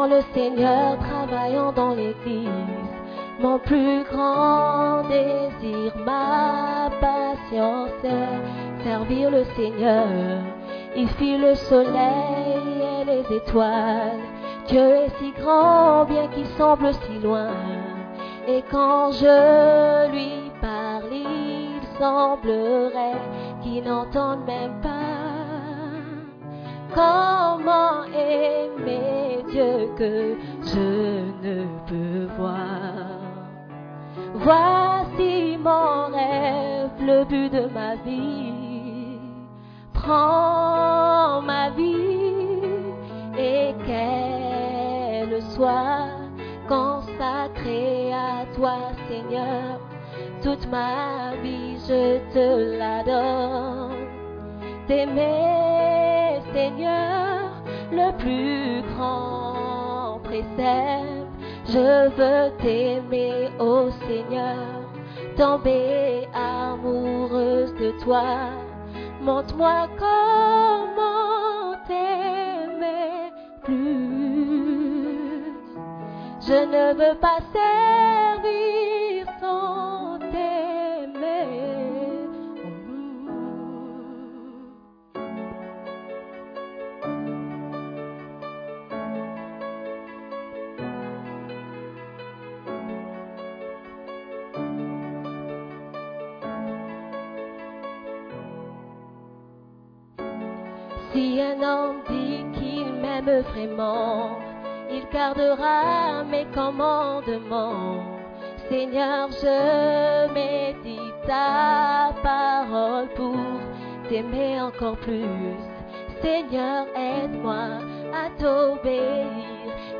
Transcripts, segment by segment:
Le Seigneur, travaillant dans l'église. Mon plus grand désir, ma passion, c'est servir le Seigneur. Il fit le soleil et les étoiles. Dieu est si grand, bien qu'il semble si loin. Et quand je lui parle, il semblerait qu'il n'entende même pas. Comment aimer Que je ne peux voir Voici mon rêve, le but de ma vie. Prends ma vie et qu'elle soit consacrée à toi, Seigneur. Toute ma vie, je te la donne. T'aimer, Seigneur, le plus grand Je veux t'aimer, ô Seigneur, tomber amoureuse de toi. Montre-moi comment t'aimer plus. Je ne veux pas m'aime vraiment, il gardera mes commandements. Seigneur, je médite ta parole pour t'aimer encore plus. Seigneur, aide-moi à t'obéir.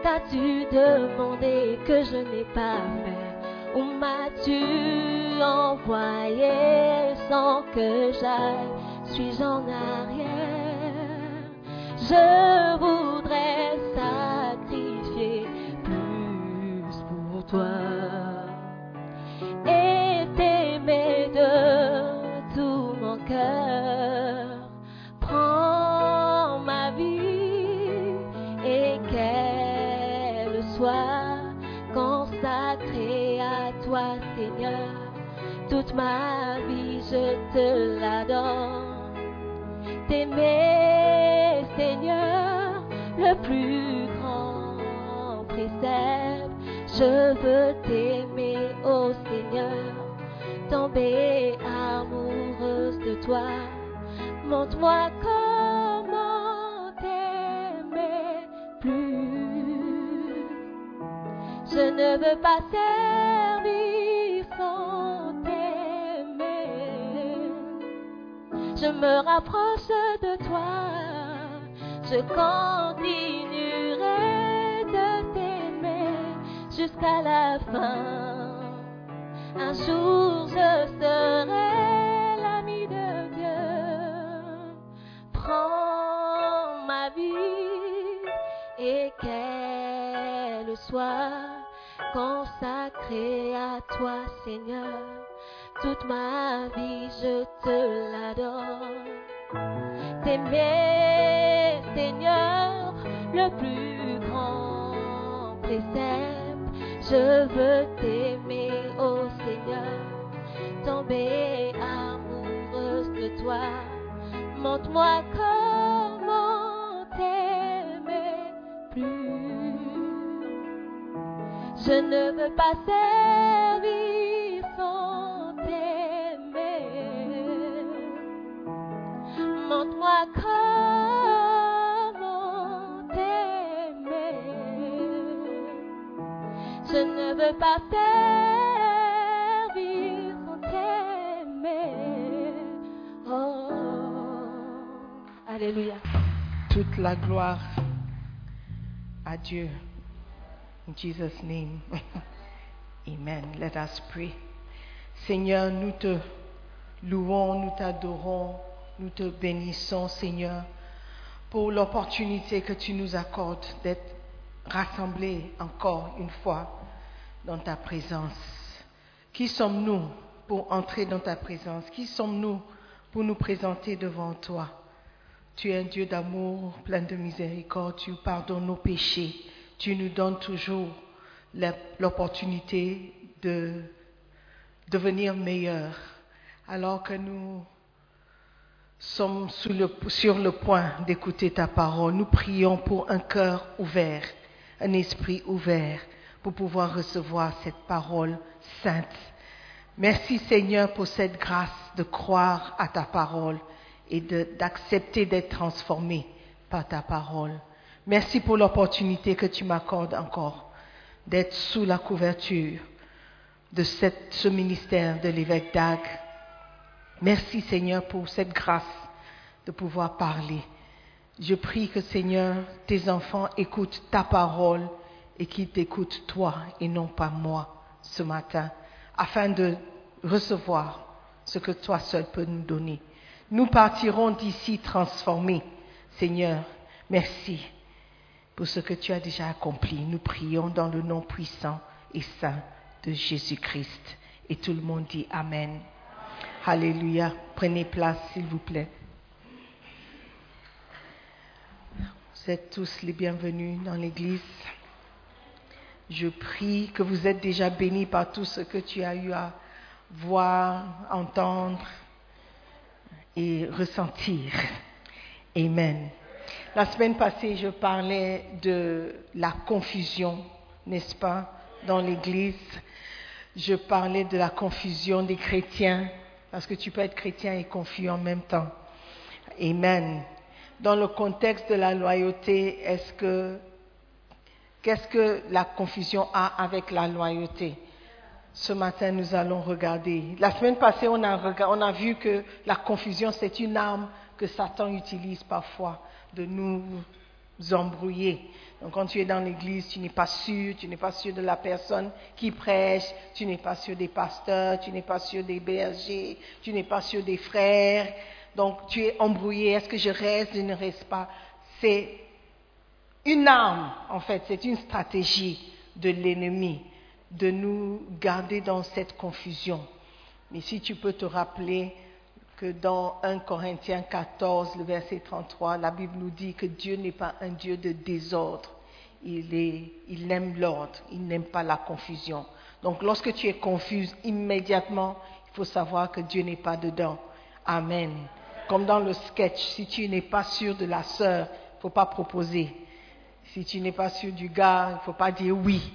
T'as-tu demandé que je n'ai pas fait? Où m'as-tu envoyé sans que j'aille? Suis-je en arrière? Je voudrais sacrifier plus pour toi et t'aimer de tout mon cœur. Prends ma vie et qu'elle soit consacrée à toi, Seigneur. Toute ma vie, je te la donne. T'aimer, Seigneur, le plus grand précepte. Je veux t'aimer, ô Seigneur, tomber amoureuse de toi. Montre-moi comment t'aimer plus. Je ne veux pas servir sans t'aimer. Je me rapproche de toi je continuerai de t'aimer jusqu'à la fin. Un jour je serai l'ami de Dieu. Prends ma vie et qu'elle soit consacrée à toi Seigneur. Toute ma vie je te l'adore. Seigneur, le plus grand précepte. Je veux t'aimer, oh Seigneur, tomber amoureuse de toi. Montre-moi comment t'aimer plus. Je ne veux pas servir sans t'aimer. Montre-moi comment Je ne veux pas servir sans. Oh, Alléluia. toute la gloire à Dieu. In Jesus' name. Amen. Let us pray. Seigneur, nous te louons, nous t'adorons, nous te bénissons, Seigneur, pour l'opportunité que tu nous accordes d'être rassemblés encore une fois dans ta présence. Qui sommes-nous pour entrer dans ta présence? Qui sommes-nous pour nous présenter devant toi? Tu es un Dieu d'amour, plein de miséricorde. Tu pardonnes nos péchés. Tu nous donnes toujours l'opportunité de devenir meilleurs. Alors que nous sommes sur le point d'écouter ta parole, nous prions pour un cœur ouvert, un esprit ouvert, pour pouvoir recevoir cette parole sainte. Merci Seigneur pour cette grâce de croire à ta parole et d'accepter d'être transformé par ta parole. Merci pour l'opportunité que tu m'accordes encore d'être sous la couverture de ce ministère de l'évêque Dag. Merci Seigneur pour cette grâce de pouvoir parler. Je prie que Seigneur, tes enfants écoutent ta parole et qu'ils t'écoutent toi et non pas moi ce matin, afin de recevoir ce que toi seul peux nous donner. Nous partirons d'ici transformés. Seigneur, merci pour ce que tu as déjà accompli. Nous prions dans le nom puissant et saint de Jésus-Christ. Et tout le monde dit Amen. Alléluia. Prenez place, s'il vous plaît. Vous êtes tous les bienvenus dans l'Église. Je prie que vous êtes déjà bénis par tout ce que tu as eu à voir, entendre et ressentir. Amen. La semaine passée, je parlais de la confusion, n'est-ce pas, dans l'Église. Je parlais de la confusion des chrétiens, parce que tu peux être chrétien et confus en même temps. Amen. Dans le contexte de la loyauté, est-ce que qu'est-ce que la confusion a avec la loyauté? Ce matin, nous allons regarder. La semaine passée, on a, vu que la confusion, c'est une arme que Satan utilise parfois de nous embrouiller. Donc quand tu es dans l'église, tu n'es pas sûr, tu n'es pas sûr de la personne qui prêche, tu n'es pas sûr des pasteurs, tu n'es pas sûr des bergers, tu n'es pas sûr des frères. Donc tu es embrouillé, est-ce que je reste, je ne reste pas C'est une arme, en fait, c'est une stratégie de l'ennemi de nous garder dans cette confusion. Mais si tu peux te rappeler que dans 1 Corinthiens 14, le verset 33, la Bible nous dit que Dieu n'est pas un Dieu de désordre. Il, il aime l'ordre, il n'aime pas la confusion. Donc lorsque tu es confuse, immédiatement, il faut savoir que Dieu n'est pas dedans. Amen. Comme dans le sketch, si tu n'es pas sûr de la sœur, il ne faut pas proposer. Si tu n'es pas sûr du gars, il ne faut pas dire oui,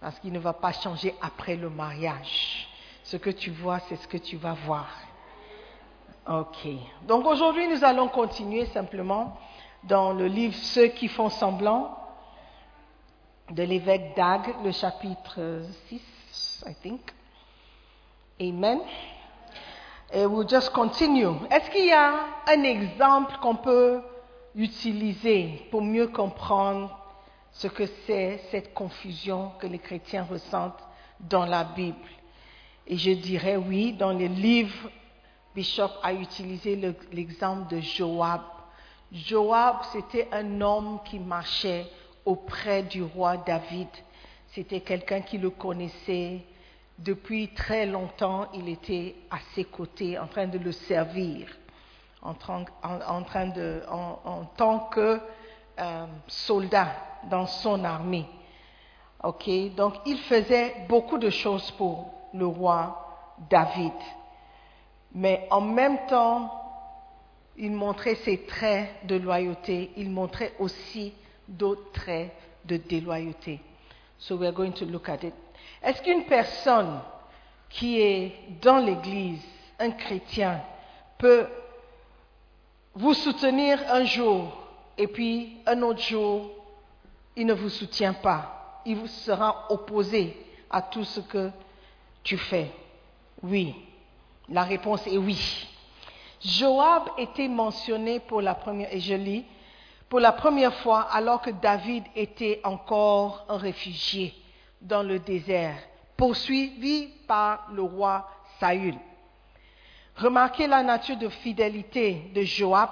parce qu'il ne va pas changer après le mariage. Ce que tu vois, c'est ce que tu vas voir. Ok. Donc aujourd'hui, nous allons continuer simplement dans le livre Ceux qui font semblant de l'évêque Dag, le chapitre 6, I think. Amen. Et we'll just continue. Est-ce qu'il y a un exemple qu'on peut utiliser pour mieux comprendre ce que c'est cette confusion que les chrétiens ressentent dans la Bible Et je dirais oui, dans les livres, Bishop a utilisé le- l'exemple de Joab. Joab, c'était un homme qui marchait auprès du roi David. c'était quelqu'un qui le connaissait depuis très longtemps. Il était à ses côtés en train de le servir, en, de, en tant que euh, soldat dans son armée. Ok, donc il faisait beaucoup de choses pour le roi David, mais en même temps, il montrait ses traits de loyauté, il montrait aussi d'autres traits de déloyauté. So we're going to look at it. Est-ce qu'une personne qui est dans l'Église, un chrétien, peut vous soutenir un jour et puis un autre jour, il ne vous soutient pas. Il vous sera opposé à tout ce que tu fais. Oui. La réponse est oui. Joab était mentionné pour la première, et je lis, pour la première fois alors que David était encore un réfugié dans le désert, poursuivi par le roi Saül. Remarquez la nature de fidélité de Joab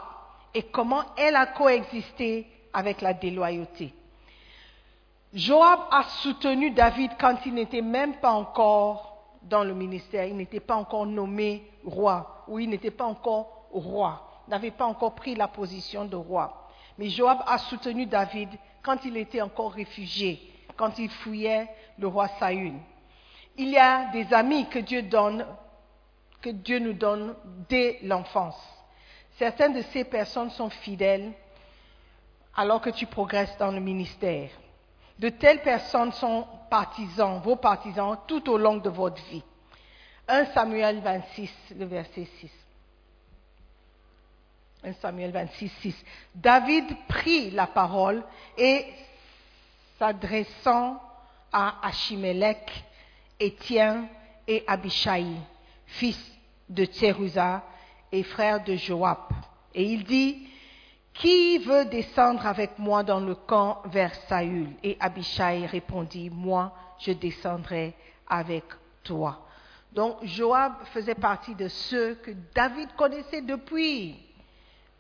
et comment elle a coexisté avec la déloyauté. Joab a soutenu David quand il n'était même pas encore dans le ministère, il n'était pas encore nommé roi, ou il n'était pas encore roi, n'avait pas encore pris la position de roi. Mais Joab a soutenu David quand il était encore réfugié, quand il fouillait le roi Saül. Il y a des amis que Dieu donne, que Dieu nous donne dès l'enfance. Certaines de ces personnes sont fidèles alors que tu progresses dans le ministère. De telles personnes sont partisans, vos partisans, tout au long de votre vie. 1 Samuel 26, le verset 6. 1 Samuel 26, 6. David prit la parole et s'adressant à Achimelech, Étienne et Abishai, fils de Tséruza et frère de Joab. Et il dit, qui veut descendre avec moi dans le camp vers Saül? Et Abishai répondit, moi, je descendrai avec toi. Donc Joab faisait partie de ceux que David connaissait depuis,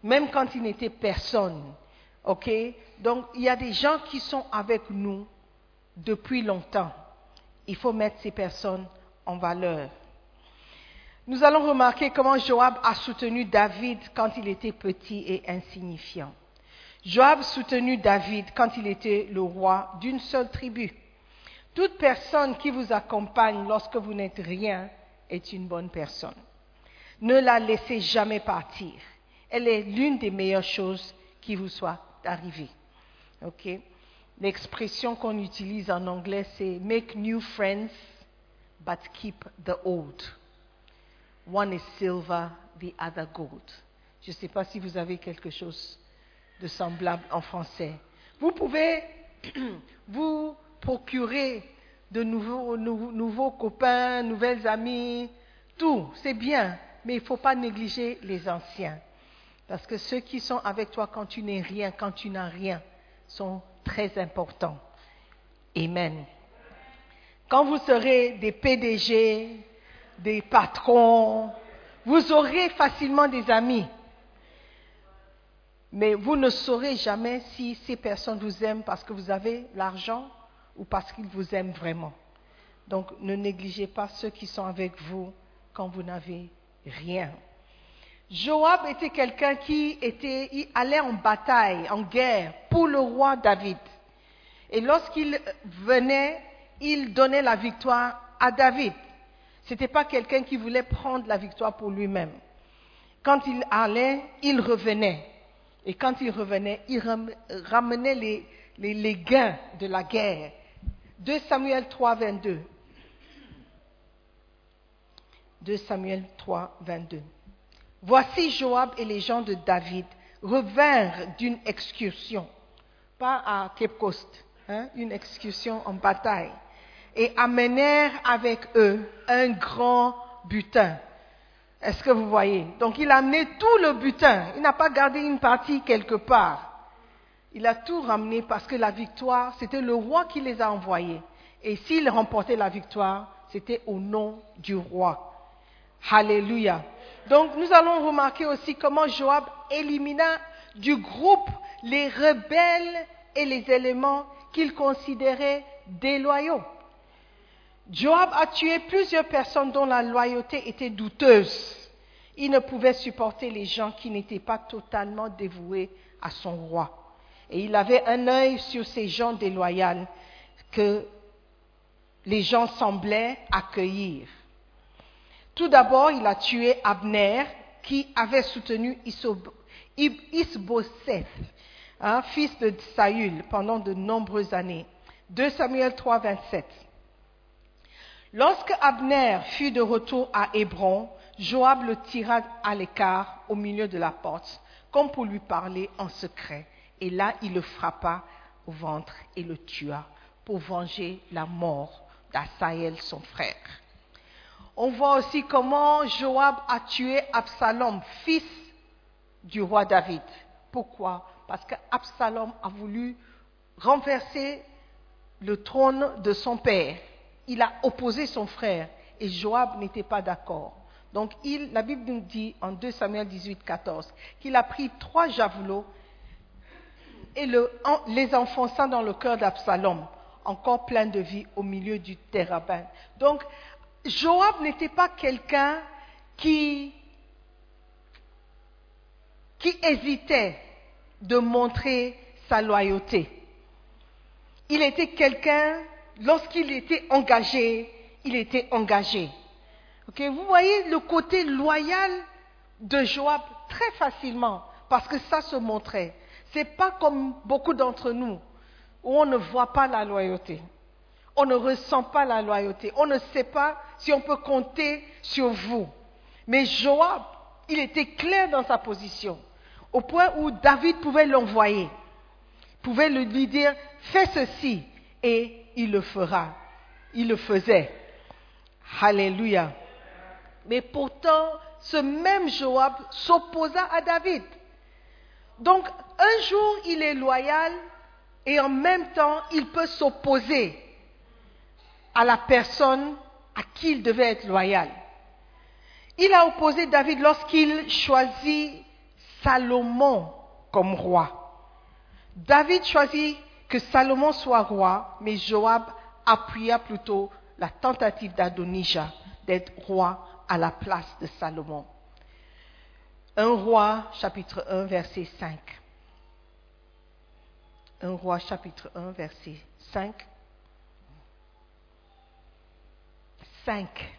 même quand il n'était personne. OK? Donc il y a des gens qui sont avec nous depuis longtemps. Il faut mettre ces personnes en valeur. Nous allons remarquer comment Joab a soutenu David quand il était petit et insignifiant. Joab soutenu David quand il était le roi d'une seule tribu. Toute personne qui vous accompagne lorsque vous n'êtes rien est une bonne personne. Ne la laissez jamais partir. Elle est l'une des meilleures choses qui vous soit arrivée. OK? L'expression qu'on utilise en anglais, c'est make new friends, but keep the old. One is silver, the other gold. Je ne sais pas si vous avez quelque chose de semblable en français. Vous pouvez vous procurer de nouveaux, nou- nouveaux copains, nouvelles amies, tout, c'est bien, mais il ne faut pas négliger les anciens. Parce que ceux qui sont avec toi quand tu n'es rien, quand tu n'as rien, sont très importants. Amen. Quand vous serez des PDG, des patrons, vous aurez facilement des amis. Mais vous ne saurez jamais si ces personnes vous aiment parce que vous avez l'argent ou parce qu'ils vous aiment vraiment. Donc ne négligez pas ceux qui sont avec vous quand vous n'avez rien. Joab était quelqu'un qui était, il allait en bataille, en guerre pour le roi David. Et lorsqu'il venait, il donnait la victoire à David. Ce n'était pas quelqu'un qui voulait prendre la victoire pour lui-même. Quand il allait, il revenait. Et quand il revenait, il ram- ramenait les gains de la guerre. 2 Samuel 3, 22. 2 Samuel 3, 22. Voici Joab et les gens de David revinrent d'une excursion, pas à Cape Coast, hein, une excursion en bataille, et amenèrent avec eux un grand butin. Est-ce que vous voyez? Donc il a amené tout le butin, il n'a pas gardé une partie quelque part. Il a tout ramené parce que la victoire, c'était le roi qui les a envoyés. Et s'il remportait la victoire, c'était au nom du roi. Alléluia. Donc nous allons remarquer aussi comment Joab élimina du groupe les rebelles et les éléments qu'il considérait déloyaux. Joab a tué plusieurs personnes dont la loyauté était douteuse. Il ne pouvait supporter les gens qui n'étaient pas totalement dévoués à son roi. Et il avait un œil sur ces gens déloyaux que les gens semblaient accueillir. Tout d'abord, il a tué Abner, qui avait soutenu Isbosseth, hein, fils de Saül, pendant de nombreuses années. 2 Samuel 3, 27. Lorsque Abner fut de retour à Hébron, Joab le tira à l'écart au milieu de la porte, comme pour lui parler en secret. Et là, il le frappa au ventre et le tua pour venger la mort d'Asaël, son frère. On voit aussi comment Joab a tué Absalom, fils du roi David. Pourquoi? Parce qu'Absalom a voulu renverser le trône de son père. Il a opposé son frère et Joab n'était pas d'accord. Donc la Bible nous dit en 2 Samuel 18, 14 qu'il a pris trois javelots et les enfonça dans le cœur d'Absalom, encore plein de vie au milieu du terrain. Donc Joab n'était pas quelqu'un qui, qui hésitait de montrer sa loyauté. Il était quelqu'un, lorsqu'il était engagé, il était engagé. vous voyez le côté loyal de Joab très facilement, parce que ça se montrait. Ce n'est pas comme beaucoup d'entre nous, où on ne voit pas la loyauté. On ne ressent pas la loyauté. On ne sait pas si on peut compter sur vous. Mais Joab, il était clair dans sa position, au point où David pouvait l'envoyer, pouvait lui dire, fais ceci, et il le fera. Il le faisait. Alléluia. Mais pourtant, ce même Joab s'opposa à David. Donc, un jour, il est loyal et en même temps, il peut s'opposer à la personne à qui il devait être loyal. Il a opposé David lorsqu'il choisit Salomon comme roi. David choisit que Salomon soit roi, mais Joab appuya plutôt la tentative d'Adonijah d'être roi à la place de Salomon. Un roi, chapitre 1, verset 5. Un roi, chapitre 1, verset 5. 5.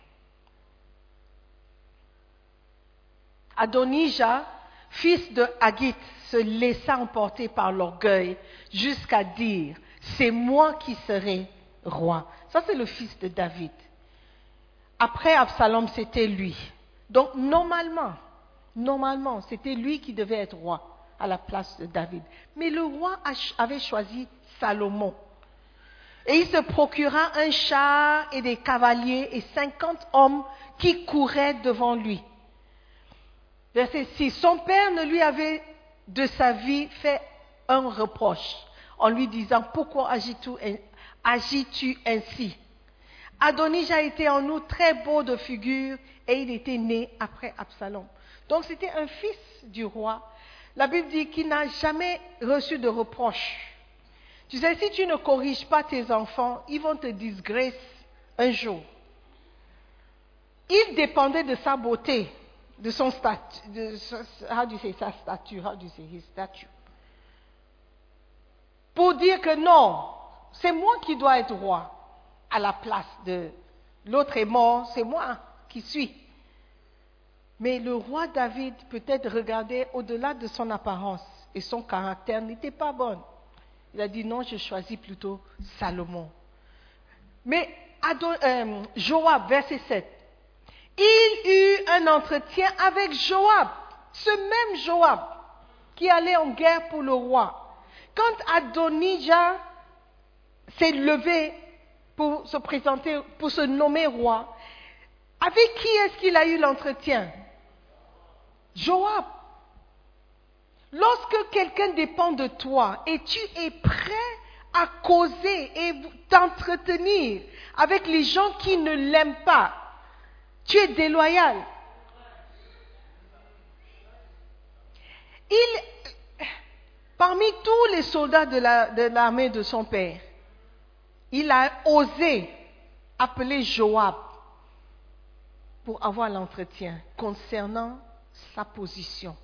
Adonijah, fils de Hagit, se laissa emporter par l'orgueil jusqu'à dire, c'est moi qui serai roi. Ça, c'est le fils de David. Après Absalom, c'était lui. Donc, normalement, normalement, c'était lui qui devait être roi à la place de David. Mais le roi avait choisi Salomon. Et il se procura un char et des cavaliers et cinquante hommes qui couraient devant lui. Verset 6. Son père ne lui avait de sa vie fait un reproche en lui disant Pourquoi agis-tu ainsi? Adonijah était en nous très beau de figure et il était né après Absalom. Donc c'était un fils du roi. La Bible dit qu'il n'a jamais reçu de reproche tu sais, si tu ne corriges pas tes enfants, ils vont te disgracer un jour. Il dépendait de sa beauté, de son statut, how do you say, sa stature, how do you say his statue. Pour dire que non, c'est moi qui dois être roi à la place de l'autre est mort, c'est moi qui suis. Mais le roi David peut-être regardait au-delà de son apparence et son caractère n'était pas bon. Il a dit non, je choisis plutôt Salomon. Mais euh, Joab, verset 7. Il eut un entretien avec Joab, ce même Joab qui allait en guerre pour le roi. Quand Adonijah s'est levé pour se présenter, pour se nommer roi, avec qui est-ce qu'il a eu l'entretien? Joab. Lorsque quelqu'un dépend de toi et tu es prêt à causer et t'entretenir avec les gens qui ne l'aiment pas, tu es déloyal. Il, parmi tous les soldats de l'armée de, son père, il a osé appeler Joab pour avoir l'entretien concernant sa position.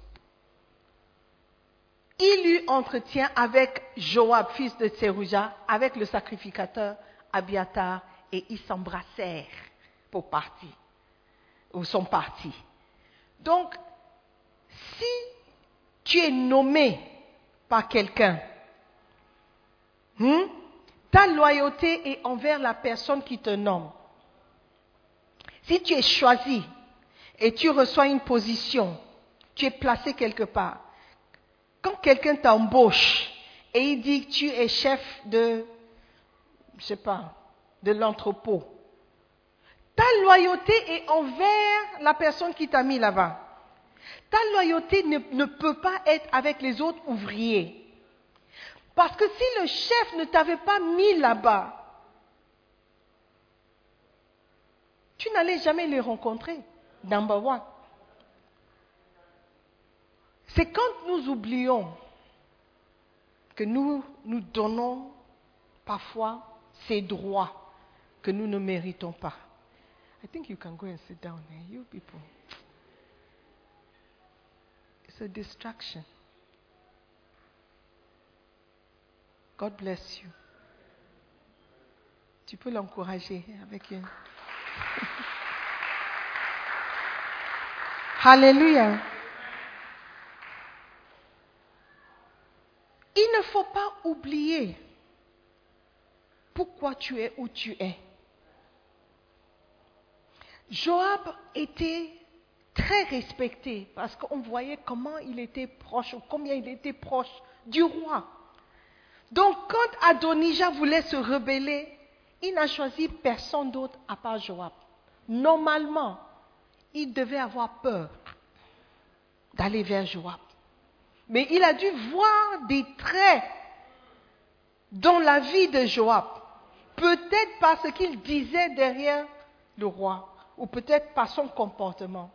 Il eut entretien avec Joab, fils de Tserouja, avec le sacrificateur Abiatar, et ils s'embrassèrent pour partir, ou sont partis. Donc, si tu es nommé par quelqu'un, hmm, ta loyauté est envers la personne qui te nomme. Si tu es choisi et tu reçois une position, tu es placé quelque part. Quand quelqu'un t'embauche et il dit que tu es chef de, je sais pas, de l'entrepôt, ta loyauté est envers la personne qui t'a mis là-bas. Ta loyauté ne, peut pas être avec les autres ouvriers. Parce que si le chef ne t'avait pas mis là-bas, tu n'allais jamais les rencontrer. Number one. C'est quand nous oublions que nous nous donnons parfois ces droits que nous ne méritons pas. I think you can go and sit down there, you people. It's a distraction. God bless you. Tu peux l'encourager avec une. Alléluia. Il ne faut pas oublier pourquoi tu es où tu es. Joab était très respecté parce qu'on voyait comment il était proche, ou combien il était proche du roi. Donc quand Adonijah voulait se rebeller, il n'a choisi personne d'autre à part Joab. Normalement, il devait avoir peur d'aller vers Joab. Mais il a dû voir des traits dans la vie de Joab. Peut-être par ce qu'il disait derrière le roi, ou peut-être par son comportement.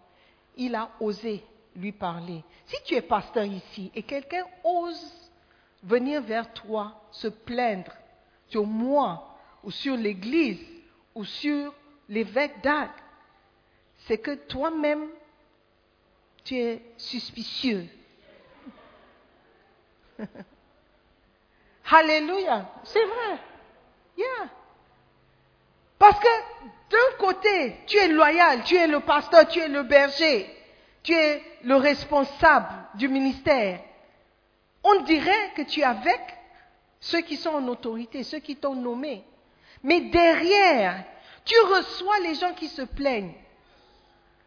Il a osé lui parler. Si tu es pasteur ici et quelqu'un ose venir vers toi se plaindre sur moi ou sur l'Église ou sur l'évêque d'Ag, c'est que toi-même, tu es suspicieux. Alléluia, c'est vrai. Yeah. Parce que d'un côté, tu es loyal, tu es le pasteur, tu es le berger, tu es le responsable du ministère. On dirait que tu es avec ceux qui sont en autorité, ceux qui t'ont nommé. Mais derrière, tu reçois les gens qui se plaignent.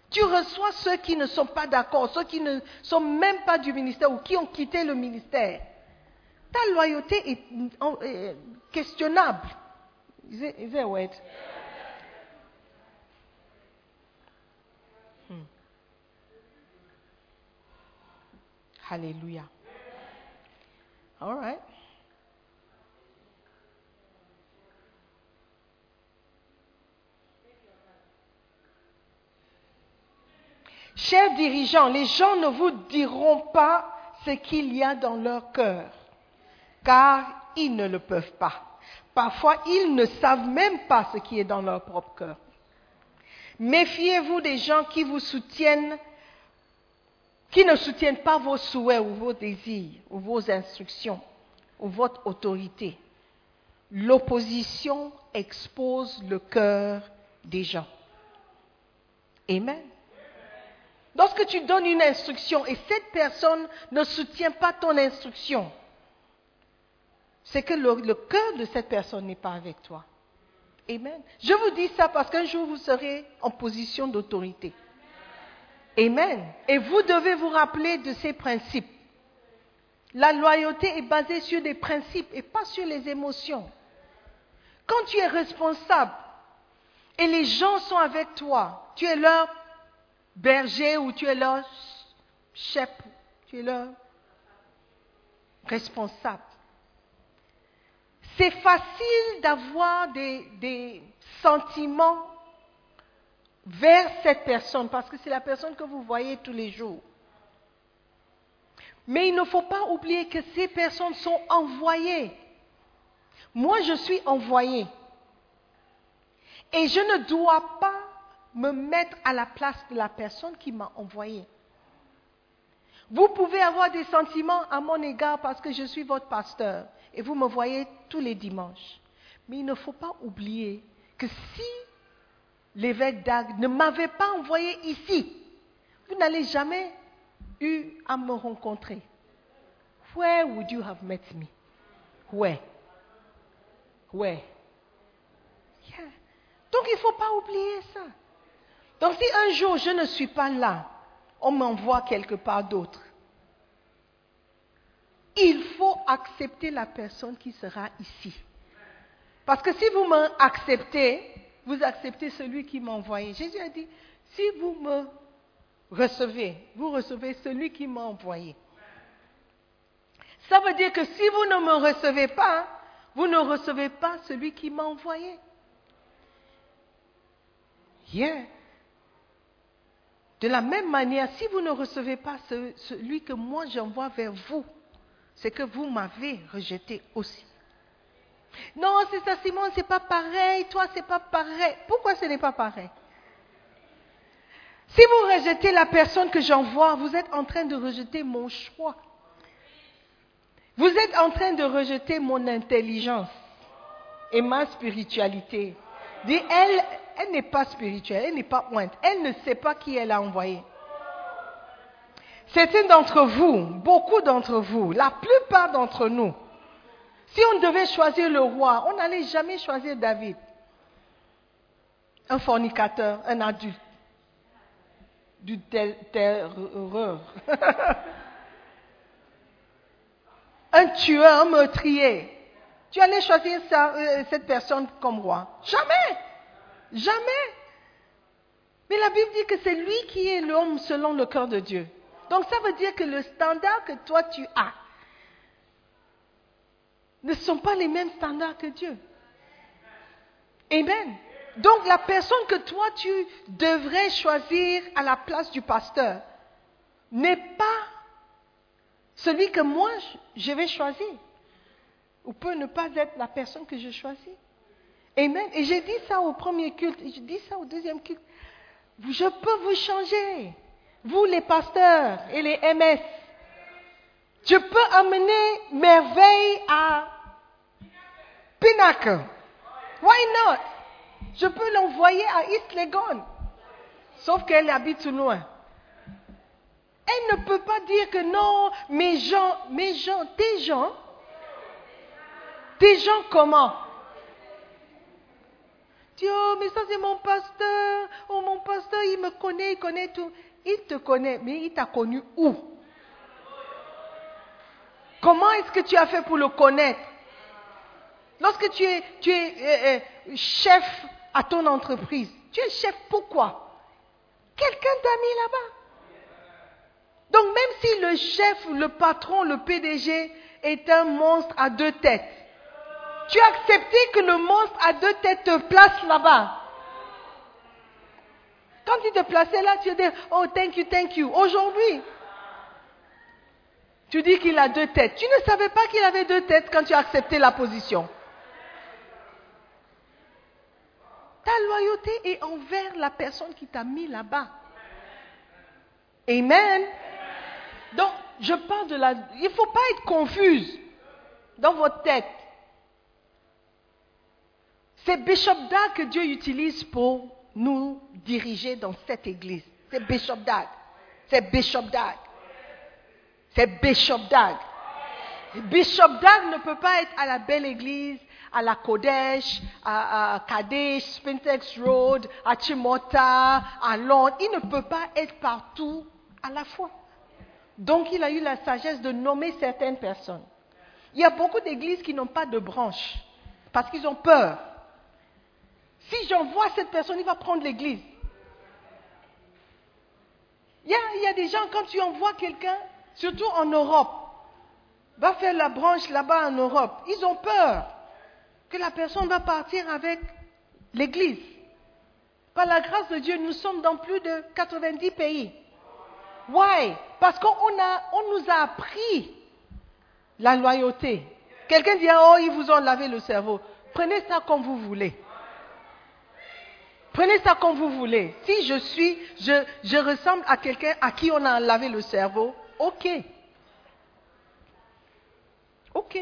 Tu reçois ceux qui ne sont pas d'accord, ceux qui ne sont même pas du ministère ou qui ont quitté le ministère. Ta loyauté est questionnable. Is it, is it a word? Hmm. Hallelujah. All right. Chers dirigeants, les gens ne vous diront pas ce qu'il y a dans leur cœur, car ils ne le peuvent pas. Parfois, ils ne savent même pas ce qui est dans leur propre cœur. Méfiez-vous des gens qui vous soutiennent, qui ne soutiennent pas vos souhaits ou vos désirs ou vos instructions ou votre autorité. L'opposition expose le cœur des gens. Amen. Lorsque tu donnes une instruction et cette personne ne soutient pas ton instruction, c'est que le, cœur de cette personne n'est pas avec toi. Amen. Je vous dis ça parce qu'un jour vous serez en position d'autorité. Amen. Et vous devez vous rappeler de ces principes. La loyauté est basée sur des principes et pas sur les émotions. Quand tu es responsable et les gens sont avec toi, tu es leur berger ou tu es leur chef, tu es leur responsable. C'est facile d'avoir des, des, sentiments vers cette personne parce que c'est la personne que vous voyez tous les jours. Mais il ne faut pas oublier que ces personnes sont envoyées. Moi, je suis envoyée. Et je ne dois pas me mettre à la place de la personne qui m'a envoyé. Vous pouvez avoir des sentiments à mon égard parce que je suis votre pasteur et vous me voyez tous les dimanches. Mais il ne faut pas oublier que si l'évêque d'Agde ne m'avait pas envoyé ici, vous n'allez jamais eu à me rencontrer. Where would you have met me? Where? Where? Yeah. Donc il ne faut pas oublier ça. Donc si un jour je ne suis pas là, on m'envoie quelque part d'autre. Il faut accepter la personne qui sera ici. Parce que si vous m'acceptez, vous acceptez celui qui m'a envoyé. Jésus a dit, si vous me recevez, vous recevez celui qui m'a envoyé. Ça veut dire que si vous ne me recevez pas, vous ne recevez pas celui qui m'a envoyé. De la même manière, si vous ne recevez pas celui que moi j'envoie vers vous, c'est que vous m'avez rejeté aussi. Non, c'est ça, Simon, c'est pas pareil. Toi, c'est pas pareil. Pourquoi ce n'est pas pareil? Si vous rejetez la personne que j'envoie, vous êtes en train de rejeter mon choix. Vous êtes en train de rejeter mon intelligence et ma spiritualité. Elle, elle n'est pas spirituelle, elle n'est pas pointe, elle ne sait pas qui elle a envoyé. Certains d'entre vous, beaucoup d'entre vous, la plupart d'entre nous, si on devait choisir le roi, on n'allait jamais choisir David. Un fornicateur, un adulte, du terreur. un tueur, un meurtrier. Tu allais choisir euh, cette personne comme roi. Jamais. Jamais. Mais la Bible dit que c'est lui qui est l'homme selon le cœur de Dieu. Donc ça veut dire que le standard que toi tu as ne sont pas les mêmes standards que Dieu. Amen. Donc la personne que toi tu devrais choisir à la place du pasteur n'est pas celui que moi je vais choisir. Ou peut ne pas être la personne que je choisis. Amen. Et j'ai dit ça au premier culte, et je dis ça au deuxième culte. Je peux vous changer. Vous les pasteurs et les MS. Je peux amener merveille à Pinnacle. Why not? Je peux l'envoyer à East Legon. Sauf qu'elle habite loin. Elle ne peut pas dire que non, mes gens, mes gens, tes gens, tes gens comment? Dieu, oh, mais ça c'est mon pasteur. Oh, mon pasteur, il me connaît, il connaît tout. Il te connaît, mais il t'a connu où? Comment est-ce que tu as fait pour le connaître? Lorsque tu es, euh, euh, chef à ton entreprise, tu es chef pourquoi? Quelqu'un t'a mis là-bas. Donc même si le chef, le patron, le PDG est un monstre à deux têtes, tu as accepté que le monstre à deux têtes te place là-bas. Quand il te plaçait là, tu dis, oh, thank you, thank you. Aujourd'hui, tu dis qu'il a deux têtes. Tu ne savais pas qu'il avait deux têtes quand tu as accepté la position. Ta loyauté est envers la personne qui t'a mis là-bas. Amen. Donc, je parle de la... Il ne faut pas être confuse dans votre tête. C'est Bishop Dag que Dieu utilise pour nous diriger dans cette église. C'est Bishop Dag. C'est Bishop Dag. C'est Bishop Dag. Bishop Dag ne peut pas être à la belle église, à la Kodesh, à, Kadesh, Spintex Road, à Chimota, à Londres. Il ne peut pas être partout à la fois. Donc il a eu la sagesse de nommer certaines personnes. Il y a beaucoup d'églises qui n'ont pas de branches parce qu'ils ont peur. Si j'envoie cette personne, il va prendre l'église. Il y, a, des gens, quand tu envoies quelqu'un, surtout en Europe, va faire la branche là-bas en Europe, ils ont peur que la personne va partir avec l'église. Par la grâce de Dieu, nous sommes dans plus de 90 pays. Why? Parce qu'on on nous a appris la loyauté. Quelqu'un dit, oh, ils vous ont lavé le cerveau. Prenez ça comme vous voulez. Prenez ça comme vous voulez. Si je suis, je, je ressemble à quelqu'un à qui on a lavé le cerveau, ok. Ok.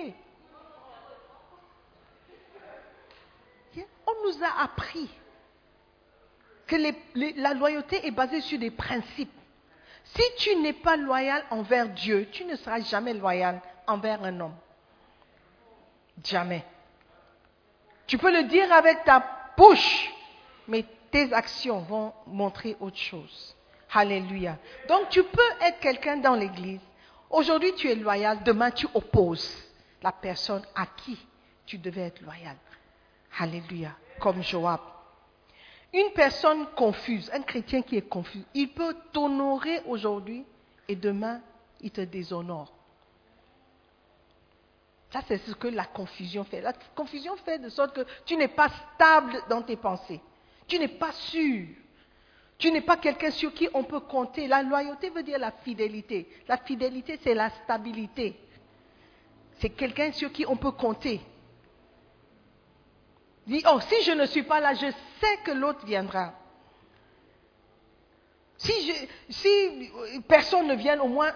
On nous a appris que la loyauté est basée sur des principes. Si tu n'es pas loyal envers Dieu, tu ne seras jamais loyal envers un homme. Jamais. Tu peux le dire avec ta bouche, mais tes actions vont montrer autre chose. Alléluia. Donc tu peux être quelqu'un dans l'église. Aujourd'hui tu es loyal, demain tu opposes la personne à qui tu devais être loyal. Alléluia. Comme Joab. Une personne confuse, un chrétien qui est confus, il peut t'honorer aujourd'hui et demain il te déshonore. Ça, c'est ce que la confusion fait. La confusion fait de sorte que tu n'es pas stable dans tes pensées. Tu n'es pas sûr. Tu n'es pas quelqu'un sur qui on peut compter. La loyauté veut dire la fidélité. La fidélité, c'est la stabilité. C'est quelqu'un sur qui on peut compter. Dis, oh, si je ne suis pas là, je sais que l'autre viendra. Si, si personne ne vient, au moins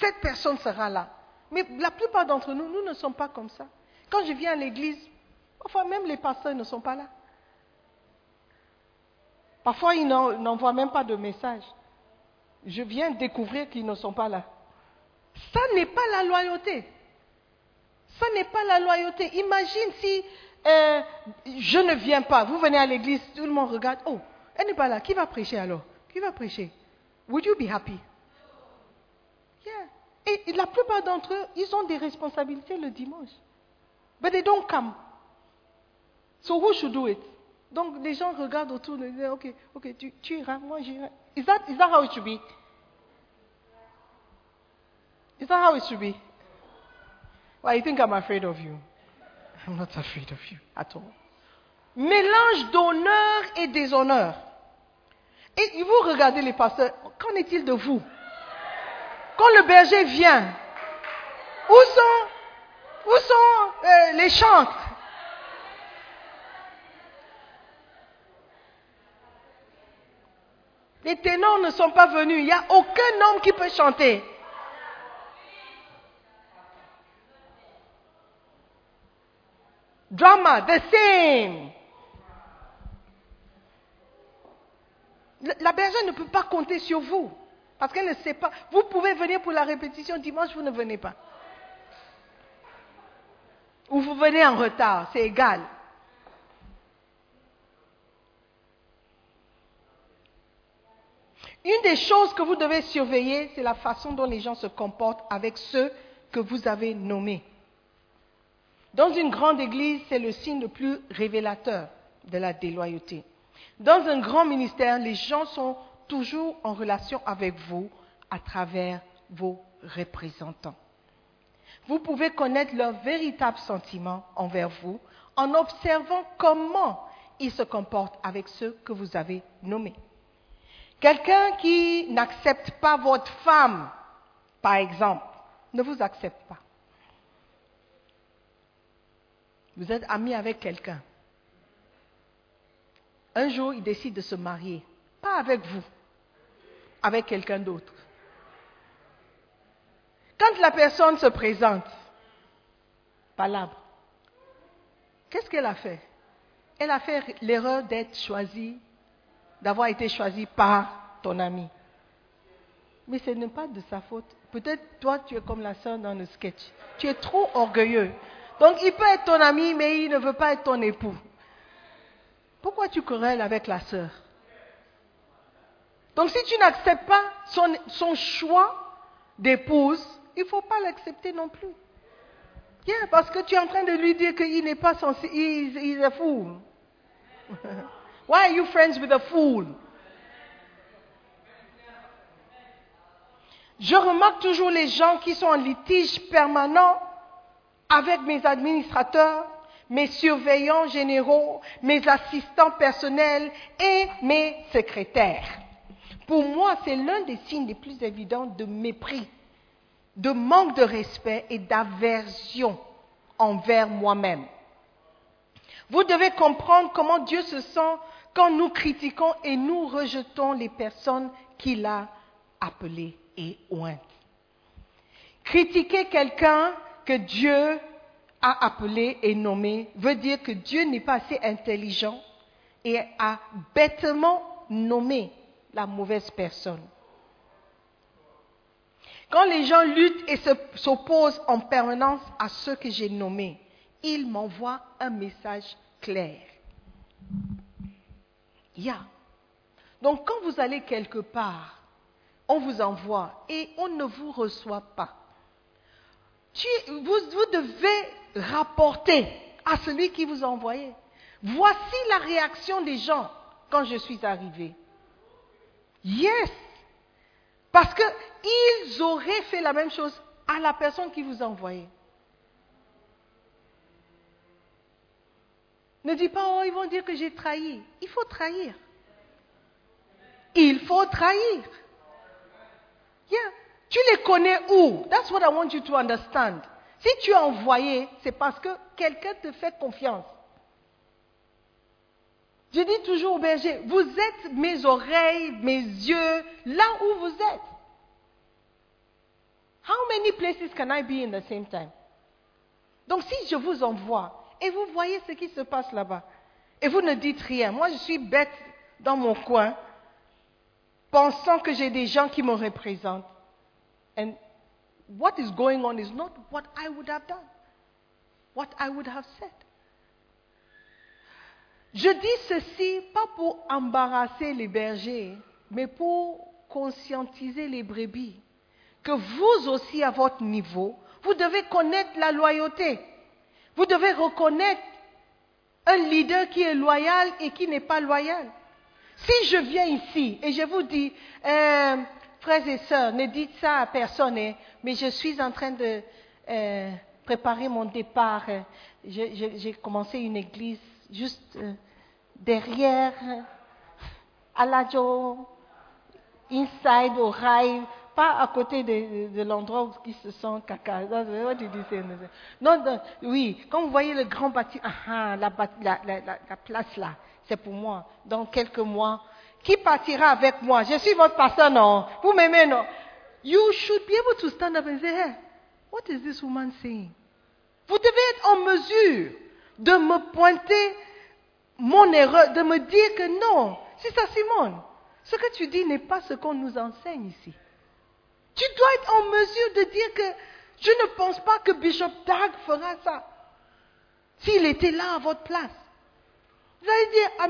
cette personne sera là. Mais la plupart d'entre nous, nous ne sommes pas comme ça. Quand je viens à l'église, parfois même les pasteurs ne sont pas là. Parfois, ils n'en- n'envoient même pas de message. Je viens découvrir qu'ils ne sont pas là. Ça n'est pas la loyauté. Ça n'est pas la loyauté. Imagine si euh, je ne viens pas, vous venez à l'église, tout le monde regarde, oh, elle n'est pas là, qui va prêcher alors? Qui va prêcher? Would you be happy? Yeah. Et la plupart d'entre eux, ils ont des responsabilités le dimanche. But they don't come. So who should do it? Donc les gens regardent autour et disent, ok, ok, tu, tu iras, moi j'irai. Is that, is that how it should be? Is that how it should be? Why, you think I'm afraid of you? I'm not afraid of you at all. Mélange d'honneur et déshonneur. Et vous regardez les pasteurs, qu'en est-il de vous? Quand le berger vient, où sont, où sont euh, les chantres? Les ténors ne sont pas venus. Il n'y a aucun homme qui peut chanter. Drama, the same. La bergère ne peut pas compter sur vous. Parce qu'elle ne sait pas. Vous pouvez venir pour la répétition dimanche, vous ne venez pas. Ou vous venez en retard, c'est égal. Une des choses que vous devez surveiller, c'est la façon dont les gens se comportent avec ceux que vous avez nommés. Dans une grande église, c'est le signe le plus révélateur de la déloyauté. Dans un grand ministère, les gens sont toujours en relation avec vous à travers vos représentants. Vous pouvez connaître leurs véritables sentiments envers vous en observant comment ils se comportent avec ceux que vous avez nommés. Quelqu'un qui n'accepte pas votre femme, par exemple, ne vous accepte pas. Vous êtes ami avec quelqu'un. Un jour, il décide de se marier. Pas avec vous, avec quelqu'un d'autre. Quand la personne se présente, palabre, qu'est-ce qu'elle a fait? Elle a fait l'erreur d'être choisie, d'avoir été choisie par ton ami. Mais ce n'est pas de sa faute. Peut-être toi, tu es comme la sœur dans le sketch. Tu es trop orgueilleux. Donc il peut être ton ami, mais il ne veut pas être ton époux. Pourquoi tu querelles avec la sœur? Donc si tu n'acceptes pas son, choix d'épouse, il ne faut pas l'accepter non plus. Yeah, parce que tu es en train de lui dire qu'il n'est pas censé, he's, he's a fool. Why are you friends with a fool? Je remarque toujours les gens qui sont en litige permanent avec mes administrateurs, mes surveillants généraux, mes assistants personnels et mes secrétaires. Pour moi, c'est l'un des signes les plus évidents de mépris, de manque de respect et d'aversion envers moi-même. Vous devez comprendre comment Dieu se sent quand nous critiquons et nous rejetons les personnes qu'il a appelées et ointes. Critiquer quelqu'un que Dieu a appelé et nommé veut dire que Dieu n'est pas assez intelligent et a bêtement nommé la mauvaise personne. Quand les gens luttent et s'opposent en permanence à ceux que j'ai nommés, ils m'envoient un message clair. Donc quand vous allez quelque part, on vous envoie et on ne vous reçoit pas. Vous, devez rapporter à celui qui vous a envoyé. Voici la réaction des gens quand je suis arrivé. Yes. Parce qu'ils auraient fait la même chose à la personne qui vous a envoyé. Ne dis pas, oh, ils vont dire que j'ai trahi. Il faut trahir. Il faut trahir. Yeah. Tu les connais où? That's what I want you to understand. Si tu es envoyé, c'est parce que quelqu'un te fait confiance. Je dis toujours au berger, vous êtes mes oreilles, mes yeux, là où vous êtes. How many places can I be in the same time? Donc si je vous envoie et vous voyez ce qui se passe là-bas, et vous ne dites rien, moi je suis bête dans mon coin, pensant que j'ai des gens qui me représentent. And what is going on is not what I would have done, what I would have said. Je dis ceci pas pour embarrasser les bergers, mais pour conscientiser les brebis que vous aussi à votre niveau, vous devez connaître la loyauté. Vous devez reconnaître un leader qui est loyal et qui n'est pas loyal. Si je viens ici et je vous dis, euh, frères et sœurs, ne dites ça à personne, hein, mais je suis en train de euh, préparer mon départ. J'ai commencé une église juste euh, derrière, à la inside au rail, pas à côté de, l'endroit où ils se sont caca. Non, oui, quand vous voyez le grand bâtiment, ah, ah, la, place là, c'est pour moi. Dans quelques mois, qui partira avec moi? Je suis votre pasteur, non? Vous m'aimez, non? You should be able to stand up and say, hey, what is this woman saying? Vous devez être en mesure de me pointer mon erreur, de me dire que non, c'est ça Simone, ce que tu dis n'est pas ce qu'on nous enseigne ici. Tu dois être en mesure de dire que je ne pense pas que Bishop Dag fera ça. S'il était là à votre place. Vous allez dire, ah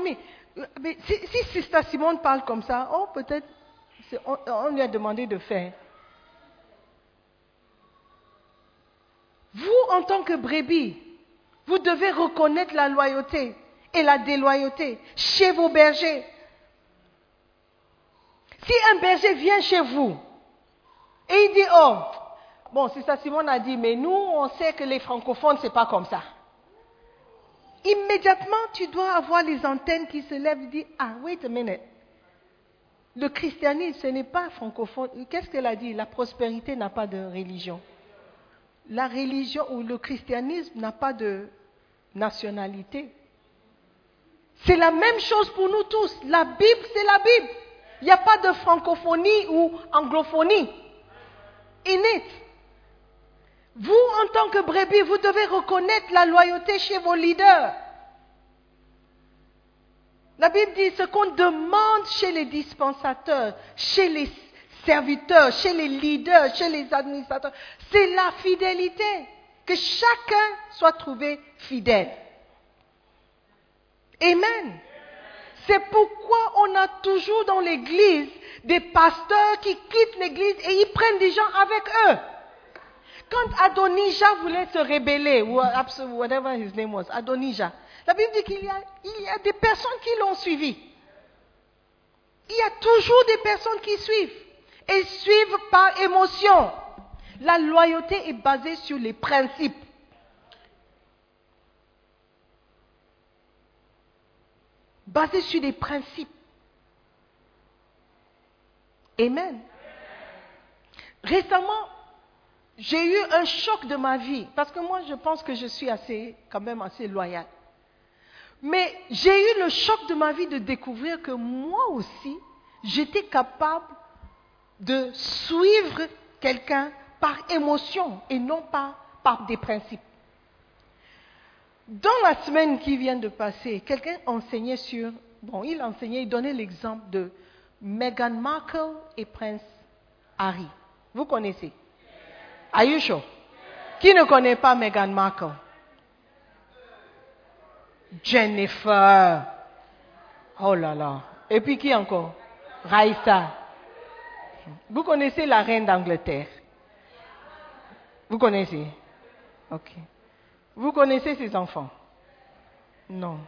mais, si, si Sister Simone parle comme ça, oh peut-être on lui a demandé de faire. Vous, en tant que brebis, vous devez reconnaître la loyauté et la déloyauté chez vos bergers. Si un berger vient chez vous et il dit, oh, bon, c'est ça Simon a dit, mais nous, on sait que les francophones, c'est pas comme ça. Immédiatement, tu dois avoir les antennes qui se lèvent et dire, ah, wait a minute. Le christianisme, ce n'est pas francophone. Qu'est-ce qu'elle a dit? La prospérité n'a pas de religion. La religion ou le christianisme n'a pas de nationalité. C'est la même chose pour nous tous. La Bible, c'est la Bible. Il n'y a pas de francophonie ou anglophonie. In Vous, en tant que brebis, vous devez reconnaître la loyauté chez vos leaders. La Bible dit ce qu'on demande chez les dispensateurs, chez les serviteurs, chez les leaders, chez les administrateurs, c'est la fidélité. Que chacun soit trouvé fidèle. Amen. C'est pourquoi on a toujours dans l'église des pasteurs qui quittent l'église et ils prennent des gens avec eux. Quand Adonijah voulait se rébeller, ou whatever his name was, Adonijah, la Bible dit qu'il y a, des personnes qui l'ont suivi. Il y a toujours des personnes qui suivent et suivent par émotion. La loyauté est basée sur les principes. basé sur des principes. Amen. Récemment, j'ai eu un choc de ma vie, parce que moi je pense que je suis assez, quand même assez loyal. Mais j'ai eu le choc de ma vie de découvrir que moi aussi, j'étais capable de suivre quelqu'un par émotion et non pas par des principes. Dans la semaine qui vient de passer, quelqu'un enseignait sur, bon, il enseignait, il donnait l'exemple de Meghan Markle et Prince Harry. Vous connaissez Are you sure? Qui ne connaît pas Meghan Markle? Jennifer. Oh là là. Et puis qui encore? Raissa. Vous connaissez la reine d'Angleterre? Vous connaissez? Ok. Vous connaissez ses enfants? Non.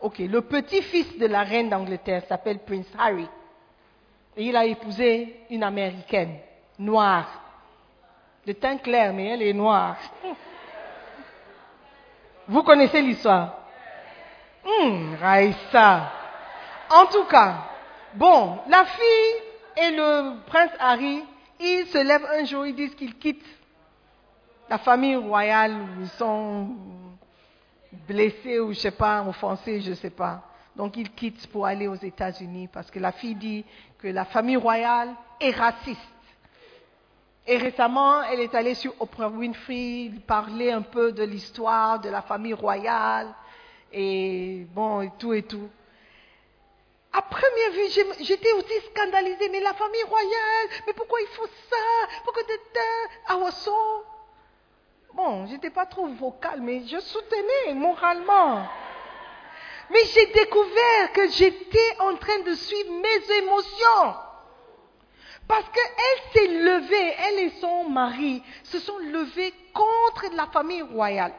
Ok. Le petit-fils de la reine d'Angleterre s'appelle Prince Harry. Et il a épousé une américaine, noire. De teint clair, mais elle est noire. Vous connaissez l'histoire? Hum. En tout cas, bon, la fille et le prince Harry, ils se lèvent un jour, ils disent qu'ils quittent la famille royale, ils sont blessés ou je sais pas, offensés, je sais pas. Donc ils quittent pour aller aux États-Unis parce que la fille dit que la famille royale est raciste. Et récemment, elle est allée sur Oprah Winfrey parler un peu de l'histoire de la famille royale et bon, et tout et tout. À première vue, j'étais aussi scandalisée, mais la famille royale, mais pourquoi il faut ça? Pourquoi de Awasso Bon, j'étais pas trop vocale, mais je soutenais moralement. Mais j'ai découvert que j'étais en train de suivre mes émotions. Parce qu'elle s'est levée, elle et son mari se sont levés contre la famille royale.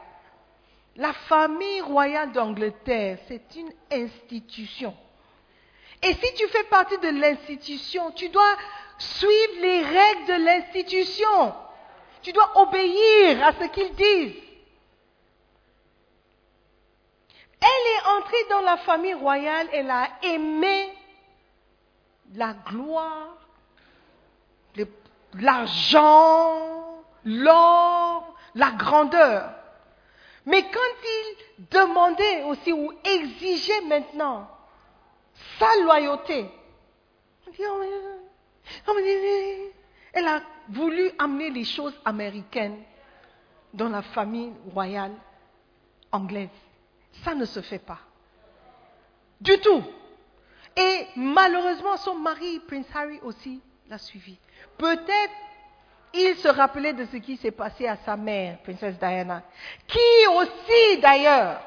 La famille royale d'Angleterre, c'est une institution. Et si tu fais partie de l'institution, tu dois suivre les règles de l'institution. Tu dois obéir à ce qu'ils disent. Elle est entrée dans la famille royale, elle a aimé la gloire, l'argent, l'or, la grandeur. Mais quand il demandait aussi ou exigeait maintenant sa loyauté, elle a voulu amener les choses américaines dans la famille royale anglaise. Ça ne se fait pas. Du tout. Et malheureusement, son mari, Prince Harry, aussi l'a suivi. Peut-être il se rappelait de ce qui s'est passé à sa mère, princesse Diana, qui aussi d'ailleurs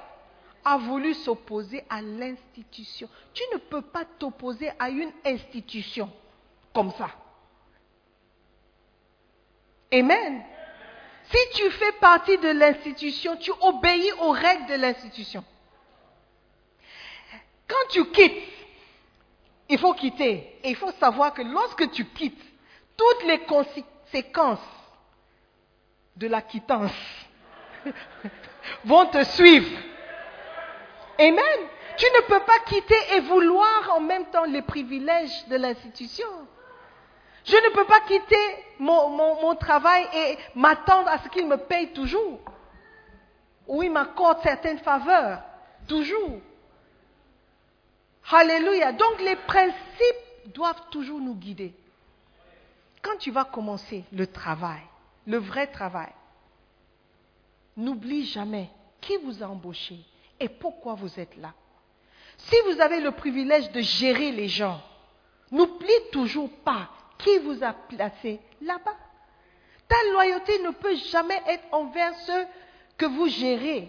a voulu s'opposer à l'institution. Tu ne peux pas t'opposer à une institution comme ça. Amen. Si tu fais partie de l'institution, tu obéis aux règles de l'institution. Quand tu quittes, il faut quitter. Et il faut savoir que lorsque tu quittes, toutes les conséquences de la quittance vont te suivre. Amen. Tu ne peux pas quitter et vouloir en même temps les privilèges de l'institution. Je ne peux pas quitter mon, travail et m'attendre à ce qu'il me paye toujours. Ou il m'accorde certaines faveurs, toujours. Alléluia. Donc les principes doivent toujours nous guider. Quand tu vas commencer le travail, le vrai travail, n'oublie jamais qui vous a embauché et pourquoi vous êtes là. Si vous avez le privilège de gérer les gens, n'oublie toujours pas qui vous a placé là-bas. Ta loyauté ne peut jamais être envers ceux que vous gérez.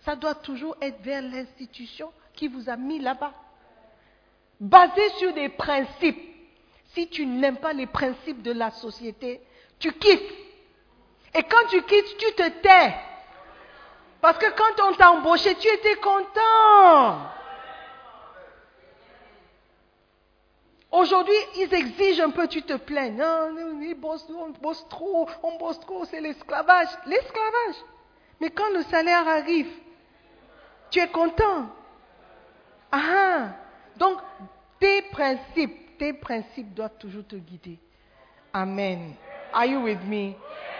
Ça doit toujours être vers l'institution qui vous a mis là-bas. Basé sur des principes. Si tu n'aimes pas les principes de la société, tu quittes. Et quand tu quittes, tu te tais. Parce que quand on t'a embauché, tu étais content. Aujourd'hui, ils exigent un peu, tu te plains. Non, ils bossent, on bosse trop, on bosse trop, c'est l'esclavage. L'esclavage. Mais quand le salaire arrive, tu es content. Ah, ah. donc, tes principes, tes principes doivent toujours te guider. Amen. Are you with me?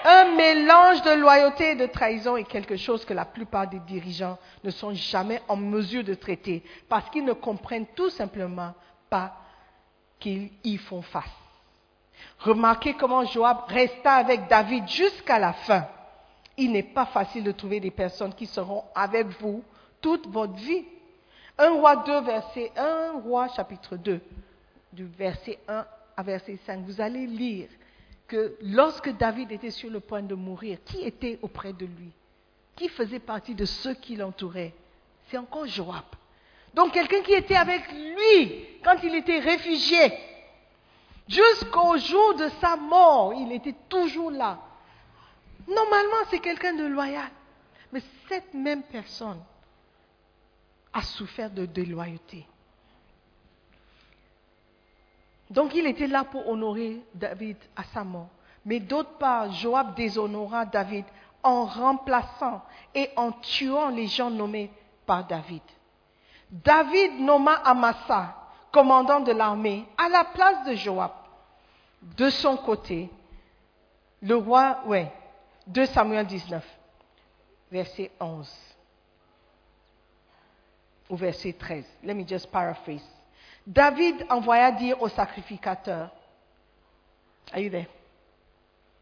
Un mélange de loyauté et de trahison est quelque chose que la plupart des dirigeants ne sont jamais en mesure de traiter parce qu'ils ne comprennent tout simplement pas qu'ils y font face. Remarquez comment Joab resta avec David jusqu'à la fin. Il n'est pas facile de trouver des personnes qui seront avec vous toute votre vie. Un roi 2, verset 1, roi chapitre 2, du verset 1 à verset 5, vous allez lire que lorsque David était sur le point de mourir, qui était auprès de lui? Qui faisait partie de ceux qui l'entouraient? C'est encore Joab. Donc quelqu'un qui était avec lui quand il était réfugié. Jusqu'au jour de sa mort, il était toujours là. Normalement, c'est quelqu'un de loyal. Mais cette même personne a souffert de déloyauté. Donc il était là pour honorer David à sa mort. Mais d'autre part, Joab déshonora David en remplaçant et en tuant les gens nommés par David. David nomma Amasa, commandant de l'armée, à la place de Joab. De son côté, le roi, ouais, 2 Samuel 19, verset 11 ou verset 13. Let me just paraphrase. David envoya dire au sacrificateur, Are you there?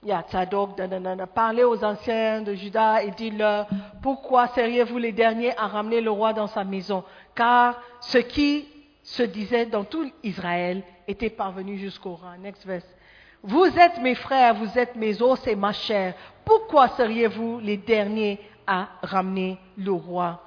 Yeah, Tzadok, parlez aux anciens de Juda et dites-leur, pourquoi seriez-vous les derniers à ramener le roi dans sa maison? Car ce qui se disait dans tout Israël était parvenu jusqu'au roi. Next verse. Vous êtes mes frères, vous êtes mes os et ma chair. Pourquoi seriez-vous les derniers à ramener le roi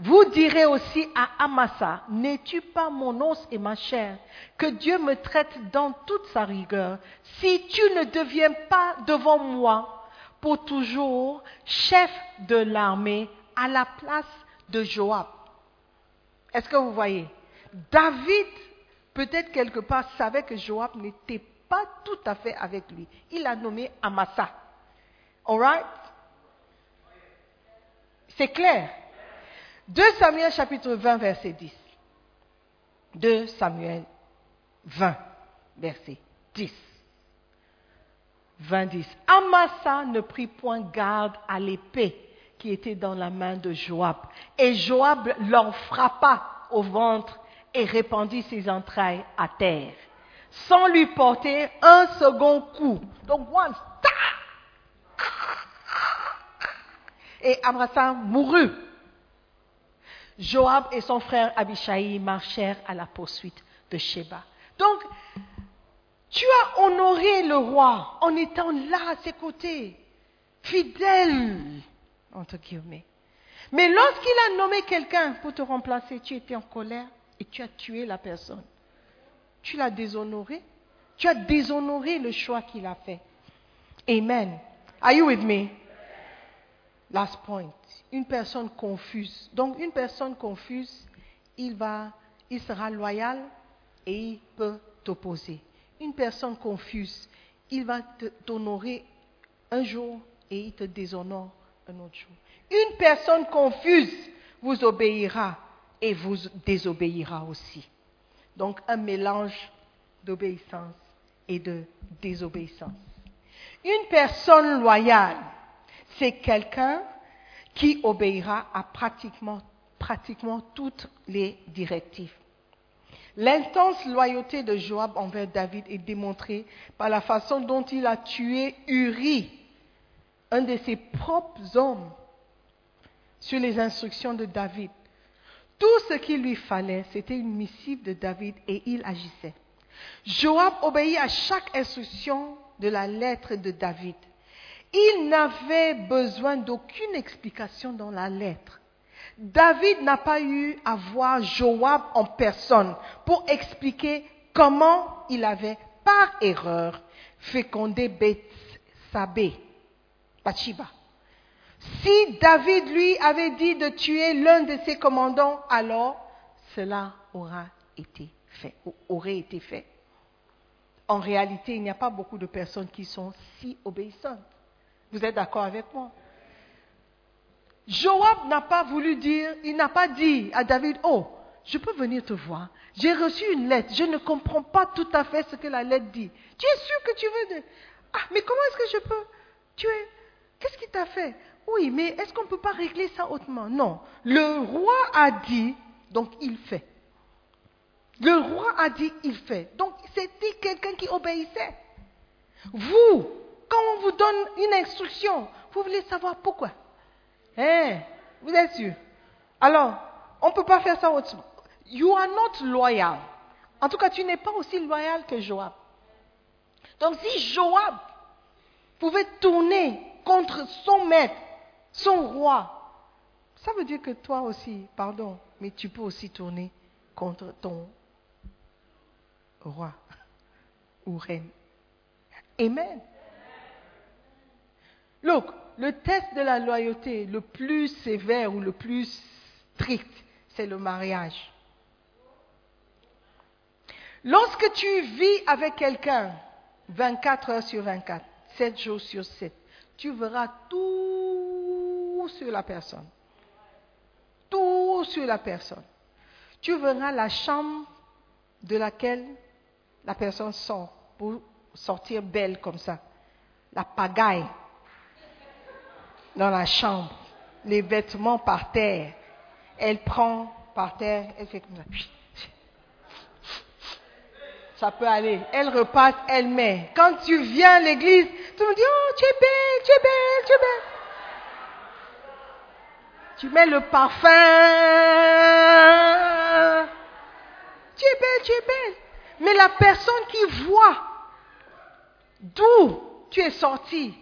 vous direz aussi à Amasa, n'es-tu pas mon os et ma chair Que Dieu me traite dans toute sa rigueur. Si tu ne deviens pas devant moi pour toujours chef de l'armée à la place de Joab? Est-ce que vous voyez? David, peut-être quelque part, savait que Joab n'était pas tout à fait avec lui. Il a nommé Amasa. All right? C'est clair 2 Samuel chapitre 20 verset 10. 2 Samuel 20 verset 10. 20 10. Amasa ne prit point garde à l'épée qui était dans la main de Joab. Et Joab l'en frappa au ventre et répandit ses entrailles à terre, sans lui porter un second coup. Donc, once, et Amasa mourut. Joab et son frère Abishai marchèrent à la poursuite de Sheba. Donc, tu as honoré le roi en étant là à ses côtés, fidèle, entre guillemets. Mais lorsqu'il a nommé quelqu'un pour te remplacer, tu étais en colère et tu as tué la personne. Tu l'as déshonoré. Tu as déshonoré le choix qu'il a fait. Amen. Are you with me? Last point une personne confuse. Donc une personne confuse, il, va, il sera loyal et il peut t'opposer. Une personne confuse, il va t'honorer un jour et il te déshonore un autre jour. Une personne confuse vous obéira et vous désobéira aussi. Donc un mélange d'obéissance et de désobéissance. Une personne loyale, c'est quelqu'un qui obéira à pratiquement, toutes les directives. L'intense loyauté de Joab envers David est démontrée par la façon dont il a tué Uri, un de ses propres hommes, sur les instructions de David. Tout ce qu'il lui fallait, c'était une missive de David et il agissait. Joab obéit à chaque instruction de la lettre de David. Il n'avait besoin d'aucune explication dans la lettre. David n'a pas eu à voir Joab en personne pour expliquer comment il avait, par erreur, fécondé Bethsabée, Bathsheba. Si David lui avait dit de tuer l'un de ses commandants, alors cela aurait été fait. En réalité, il n'y a pas beaucoup de personnes qui sont si obéissantes. Vous êtes d'accord avec moi? Joab n'a pas voulu dire, il n'a pas dit à David, oh, je peux venir te voir. J'ai reçu une lettre, je ne comprends pas tout à fait ce que la lettre dit. Tu es sûr que tu veux de... Ah, mais comment est-ce que je peux? Tu es, qu'est-ce qu'il t'a fait Oui, mais est-ce qu'on ne peut pas régler ça autrement? Non. Le roi a dit, donc il fait. Le roi a dit, il fait. Donc c'était quelqu'un qui obéissait. Vous, quand on vous donne une instruction, vous voulez savoir pourquoi. Hein? Vous êtes sûr? Alors, on ne peut pas faire ça autrement. You are not loyal. En tout cas, tu n'es pas aussi loyal que Joab. Donc si Joab pouvait tourner contre son maître, son roi, ça veut dire que toi aussi, pardon, mais tu peux aussi tourner contre ton roi ou reine. Amen. Look, le test de la loyauté le plus sévère ou le plus strict, c'est le mariage. Lorsque tu vis avec quelqu'un 24 heures sur 24, 7 jours sur 7, tu verras tout sur la personne. Tout sur la personne. Tu verras la chambre de laquelle la personne sort pour sortir belle comme ça. La pagaille dans la chambre, les vêtements par terre. Elle prend par terre, elle fait comme ça. Ça peut aller. Elle repasse, elle met. Quand tu viens à l'église, tu me dis, oh, tu es belle, tu es belle, tu es belle. Tu mets le parfum. Tu es belle, tu es belle. Mais la personne qui voit d'où tu es sorti,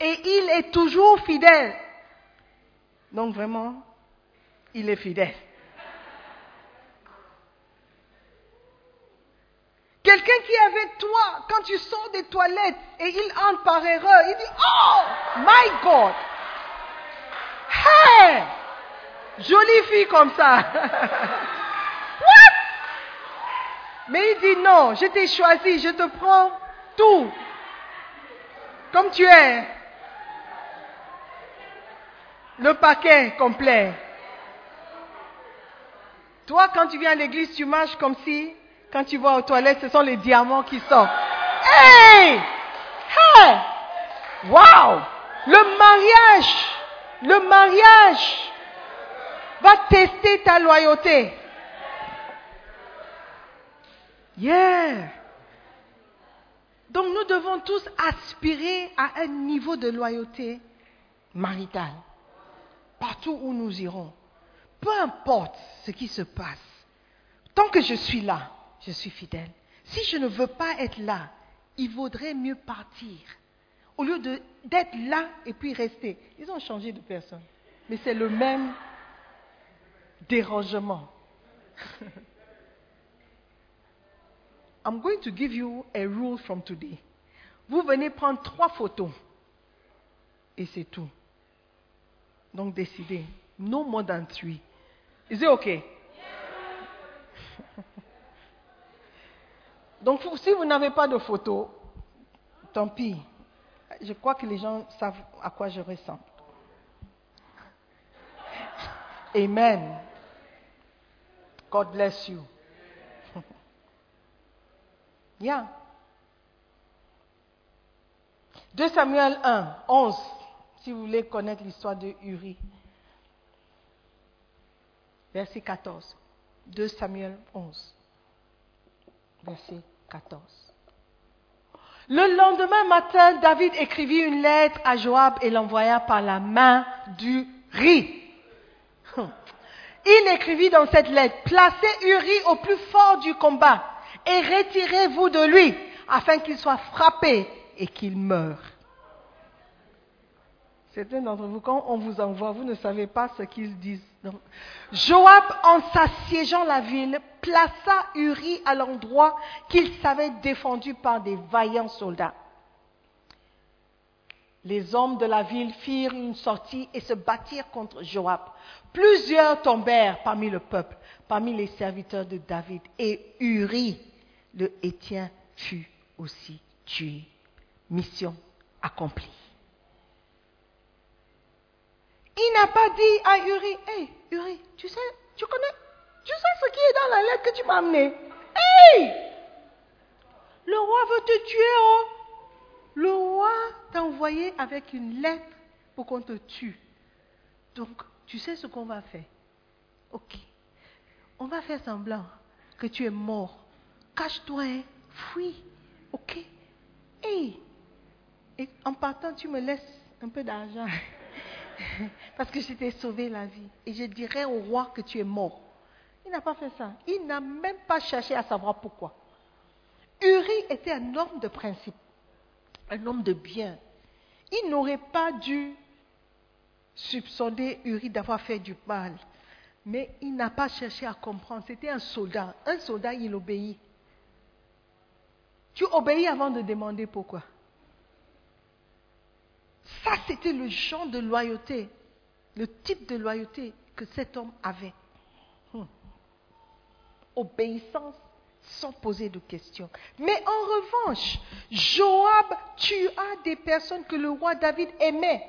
et il est toujours fidèle. Donc vraiment, il est fidèle. Quelqu'un qui est avec toi quand tu sors des toilettes et il entre par erreur, il dit Oh, my God! Hey! Jolie fille comme ça. What? Mais il dit non, je t'ai choisi, je te prends tout. Comme tu es. Le paquet complet. Toi, quand tu viens à l'église, tu marches comme si, quand tu vas aux toilettes, ce sont les diamants qui sortent. Hey! Hey! Wow! Le mariage, le mariage va tester ta loyauté. Yeah! Donc nous devons tous aspirer à un niveau de loyauté maritale partout où nous irons. Peu importe ce qui se passe, tant que je suis là, je suis fidèle. Si je ne veux pas être là, il vaudrait mieux partir. Au lieu d'être là et puis rester. Ils ont changé de personne. Mais c'est le même dérangement. I'm going to give you a rule from today. Vous venez prendre trois photos. Et c'est tout. Donc décidez. No more than three. Is it okay? Donc si vous n'avez pas de photos, tant pis. Je crois que les gens savent à quoi je ressemble. Amen. God bless you. yeah. 2 Samuel 1, 11 si vous voulez connaître l'histoire de Uri. Verset 14. 2 Samuel 11. Verset 14. Le lendemain matin, David écrivit une lettre à Joab et l'envoya par la main du riz. Il écrivit dans cette lettre, placez Uri au plus fort du combat et retirez-vous de lui afin qu'il soit frappé et qu'il meure. Certains d'entre vous, quand on vous envoie, vous ne savez pas ce qu'ils disent. Joab, en s'assiégeant la ville, plaça Uri à l'endroit qu'il savait défendu par des vaillants soldats. Les hommes de la ville firent une sortie et se battirent contre Joab. Plusieurs tombèrent parmi le peuple, parmi les serviteurs de David, et Uri, le Hétien, fut aussi tué. Mission accomplie. Il n'a pas dit à Uri, hé, Uri, tu sais, tu connais, tu sais ce qui est dans la lettre que tu m'as amenée. Hé, le roi veut te tuer, oh. le roi t'a envoyé avec une lettre pour qu'on te tue. Donc, tu sais ce qu'on va faire. Ok. On va faire semblant que tu es mort. Cache-toi, hein. fuis. Ok. Et, et en partant, tu me laisses un peu d'argent. Parce que je t'ai sauvé la vie. Et je dirai au roi que tu es mort. Il n'a pas fait ça. Il n'a même pas cherché à savoir pourquoi. Uri était un homme de principe, un homme de bien. Il n'aurait pas dû soupçonner Uri d'avoir fait du mal. Mais il n'a pas cherché à comprendre. C'était un soldat. Un soldat, il obéit. Tu obéis avant de demander pourquoi. Ça, c'était le genre de loyauté, le type de loyauté que cet homme avait. Hmm. Obéissance sans poser de questions. Mais en revanche, Joab tua des personnes que le roi David aimait.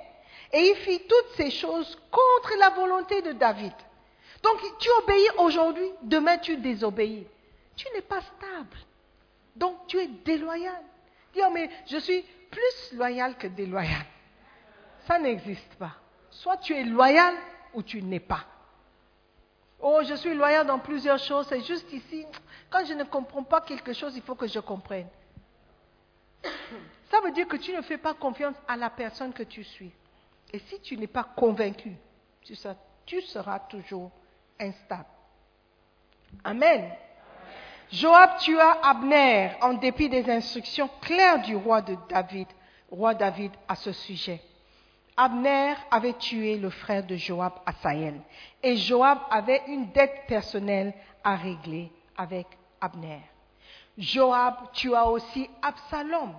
Et il fit toutes ces choses contre la volonté de David. Donc tu obéis aujourd'hui, demain tu désobéis. Tu n'es pas stable. Donc tu es déloyal. Dis, oh, mais je suis plus loyal que déloyal. Ça n'existe pas. Soit tu es loyal ou tu n'es pas. Oh, je suis loyal dans plusieurs choses. C'est juste ici, quand je ne comprends pas quelque chose, il faut que je comprenne. Ça veut dire que tu ne fais pas confiance à la personne que tu suis. Et si tu n'es pas convaincu, tu seras toujours instable. Amen. Joab tua Abner en dépit des instructions claires du roi de David, roi David à ce sujet. Abner avait tué le frère de Joab, Asaël, et Joab avait une dette personnelle à régler avec Abner. Joab tua aussi Absalom,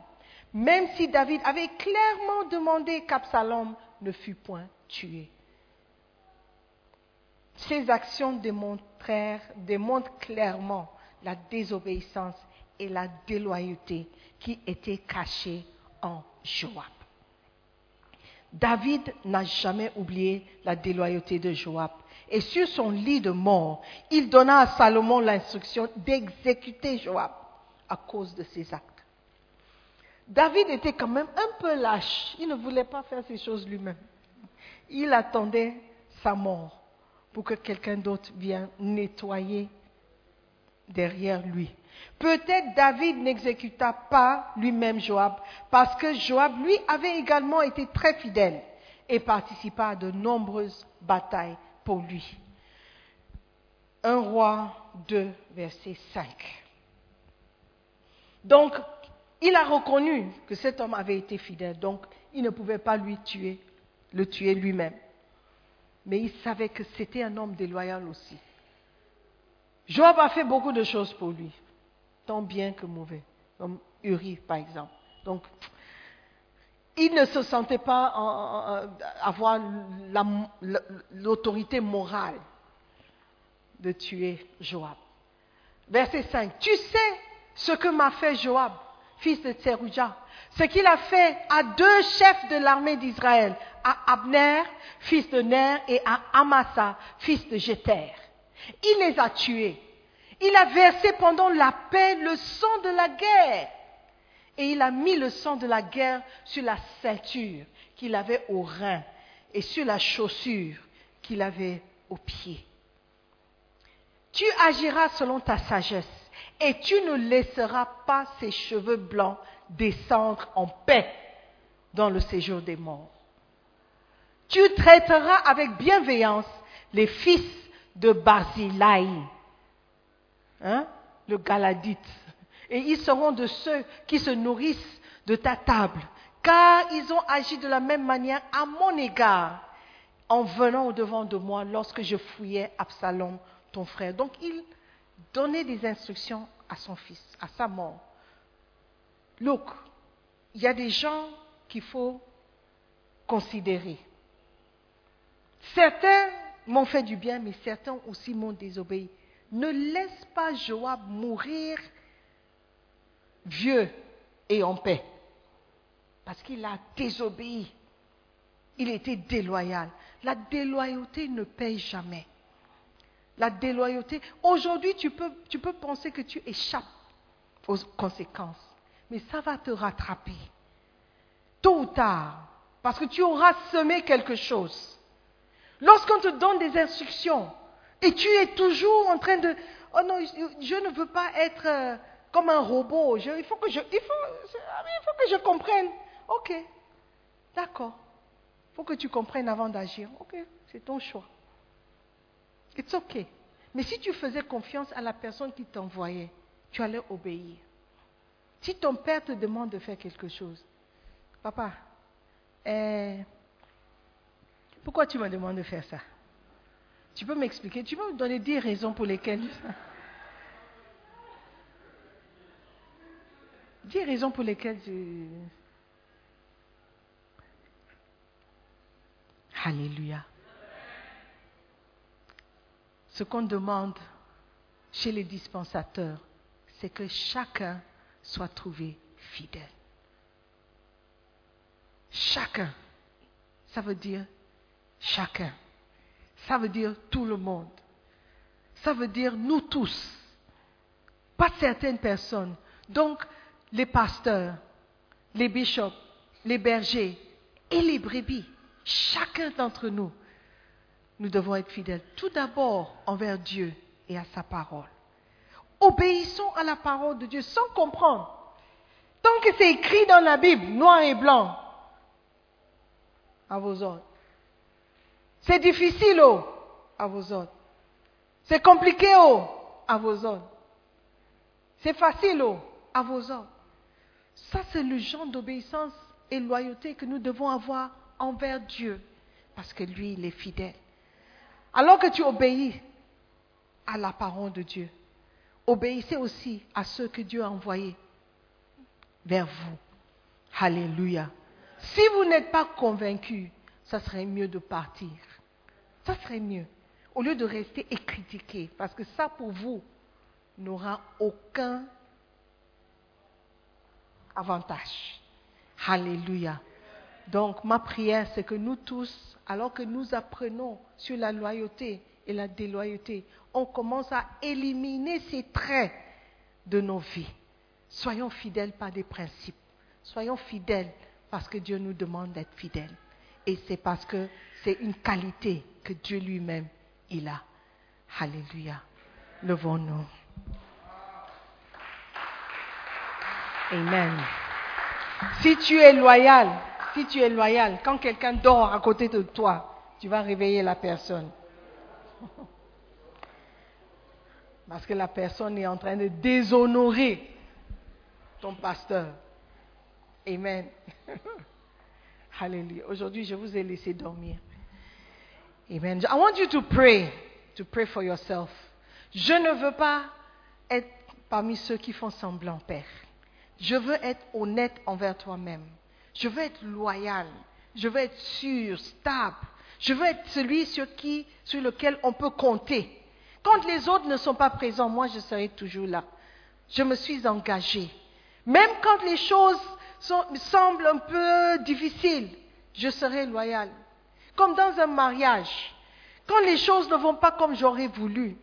même si David avait clairement demandé qu'Absalom ne fût point tué. Ces actions démontrent clairement la désobéissance et la déloyauté qui étaient cachées en Joab. David n'a jamais oublié la déloyauté de Joab. Et sur son lit de mort, il donna à Salomon l'instruction d'exécuter Joab à cause de ses actes. David était quand même un peu lâche. Il ne voulait pas faire ces choses lui-même. Il attendait sa mort pour que quelqu'un d'autre vienne nettoyer derrière lui. Peut-être David n'exécuta pas lui-même Joab, parce que Joab, lui, avait également été très fidèle et participa à de nombreuses batailles pour lui. Un roi 2, verset 5. Donc, il a reconnu que cet homme avait été fidèle, donc il ne pouvait pas lui tuer, le tuer lui-même. Mais il savait que c'était un homme déloyal aussi. Joab a fait beaucoup de choses pour lui, tant bien que mauvais, comme Uri par exemple. Donc, il ne se sentait pas avoir l'autorité morale de tuer Joab. Verset 5. Tu sais ce que m'a fait Joab, fils de Tserouja, ce qu'il a fait à deux chefs de l'armée d'Israël, à Abner, fils de Ner, et à Amasa, fils de Jéter. Il les a tués. Il a versé pendant la paix le sang de la guerre. Et il a mis le sang de la guerre sur la ceinture qu'il avait au rein et sur la chaussure qu'il avait au pied. Tu agiras selon ta sagesse et tu ne laisseras pas ses cheveux blancs descendre en paix dans le séjour des morts. Tu traiteras avec bienveillance les fils de Barzilai, hein, le Galadite, et ils seront de ceux qui se nourrissent de ta table, car ils ont agi de la même manière à mon égard en venant au-devant de moi lorsque je fouillais Absalom, ton frère. Donc il donnait des instructions à son fils, à sa mort. Look, il y a des gens qu'il faut considérer. Certains m'ont fait du bien, mais certains aussi m'ont désobéi. Ne laisse pas Joab mourir vieux et en paix, parce qu'il a désobéi. Il était déloyal. La déloyauté ne paye jamais. La déloyauté, aujourd'hui tu peux, tu peux penser que tu échappes aux conséquences, mais ça va te rattraper. tôt ou tard, parce que tu auras semé quelque chose. Lorsqu'on te donne des instructions et tu es toujours en train de, oh non, je ne veux pas être euh, comme un robot, il, faut que je, il, faut, il faut que je comprenne. Ok, d'accord. Il faut que tu comprennes avant d'agir. Ok, c'est ton choix. It's ok. Mais si tu faisais confiance à la personne qui t'envoyait, tu allais obéir. Si ton père te demande de faire quelque chose, papa, eh, pourquoi tu me demandes de faire ça? Tu peux m'expliquer Tu peux me donner dix raisons pour lesquelles Dix raisons pour lesquelles tu... Alléluia. Ce qu'on demande chez les dispensateurs, c'est que chacun soit trouvé fidèle. Chacun. Ça veut dire chacun. Ça veut dire tout le monde. Ça veut dire nous tous. Pas certaines personnes. Donc, les pasteurs, les bishops, les bergers et les brebis. Chacun d'entre nous, nous devons être fidèles. Tout d'abord envers Dieu et à sa parole. Obéissons à la parole de Dieu sans comprendre. Tant que c'est écrit dans la Bible, noir et blanc, à vos ordres. C'est difficile, oh, à vos ordres. C'est compliqué, oh, à vos ordres. C'est facile, oh, à vos ordres. Ça, c'est le genre d'obéissance et loyauté que nous devons avoir envers Dieu, parce que lui, il est fidèle. Alors que tu obéis à la parole de Dieu, obéissez aussi à ceux que Dieu a envoyés vers vous. Alléluia. Si vous n'êtes pas convaincu, ça serait mieux de partir. Ça serait mieux. Au lieu de rester et critiquer, parce que ça pour vous n'aura aucun avantage. Alléluia. Donc ma prière, c'est que nous tous, alors que nous apprenons sur la loyauté et la déloyauté, on commence à éliminer ces traits de nos vies. Soyons fidèles par des principes. Soyons fidèles parce que Dieu nous demande d'être fidèles. Et c'est parce que c'est une qualité que Dieu lui-même, il a. Alléluia. Levons-nous. Amen. Si tu es loyal, si tu es loyal, quand quelqu'un dort à côté de toi, tu vas réveiller la personne. Parce que la personne est en train de déshonorer ton pasteur. Amen. Hallelujah. Aujourd'hui, je vous ai laissé dormir. Amen. I want you to pray, to pray for yourself. Je ne veux pas être parmi ceux qui font semblant, Père. Je veux être honnête envers toi-même. Je veux être loyal. Je veux être sûr, stable. Je veux être celui sur, qui, sur lequel on peut compter. Quand les autres ne sont pas présents, moi, je serai toujours là. Je me suis engagée. Même quand les choses semblent un peu difficiles, je serai loyal. Comme dans un mariage, quand les choses ne vont pas comme j'aurais voulu,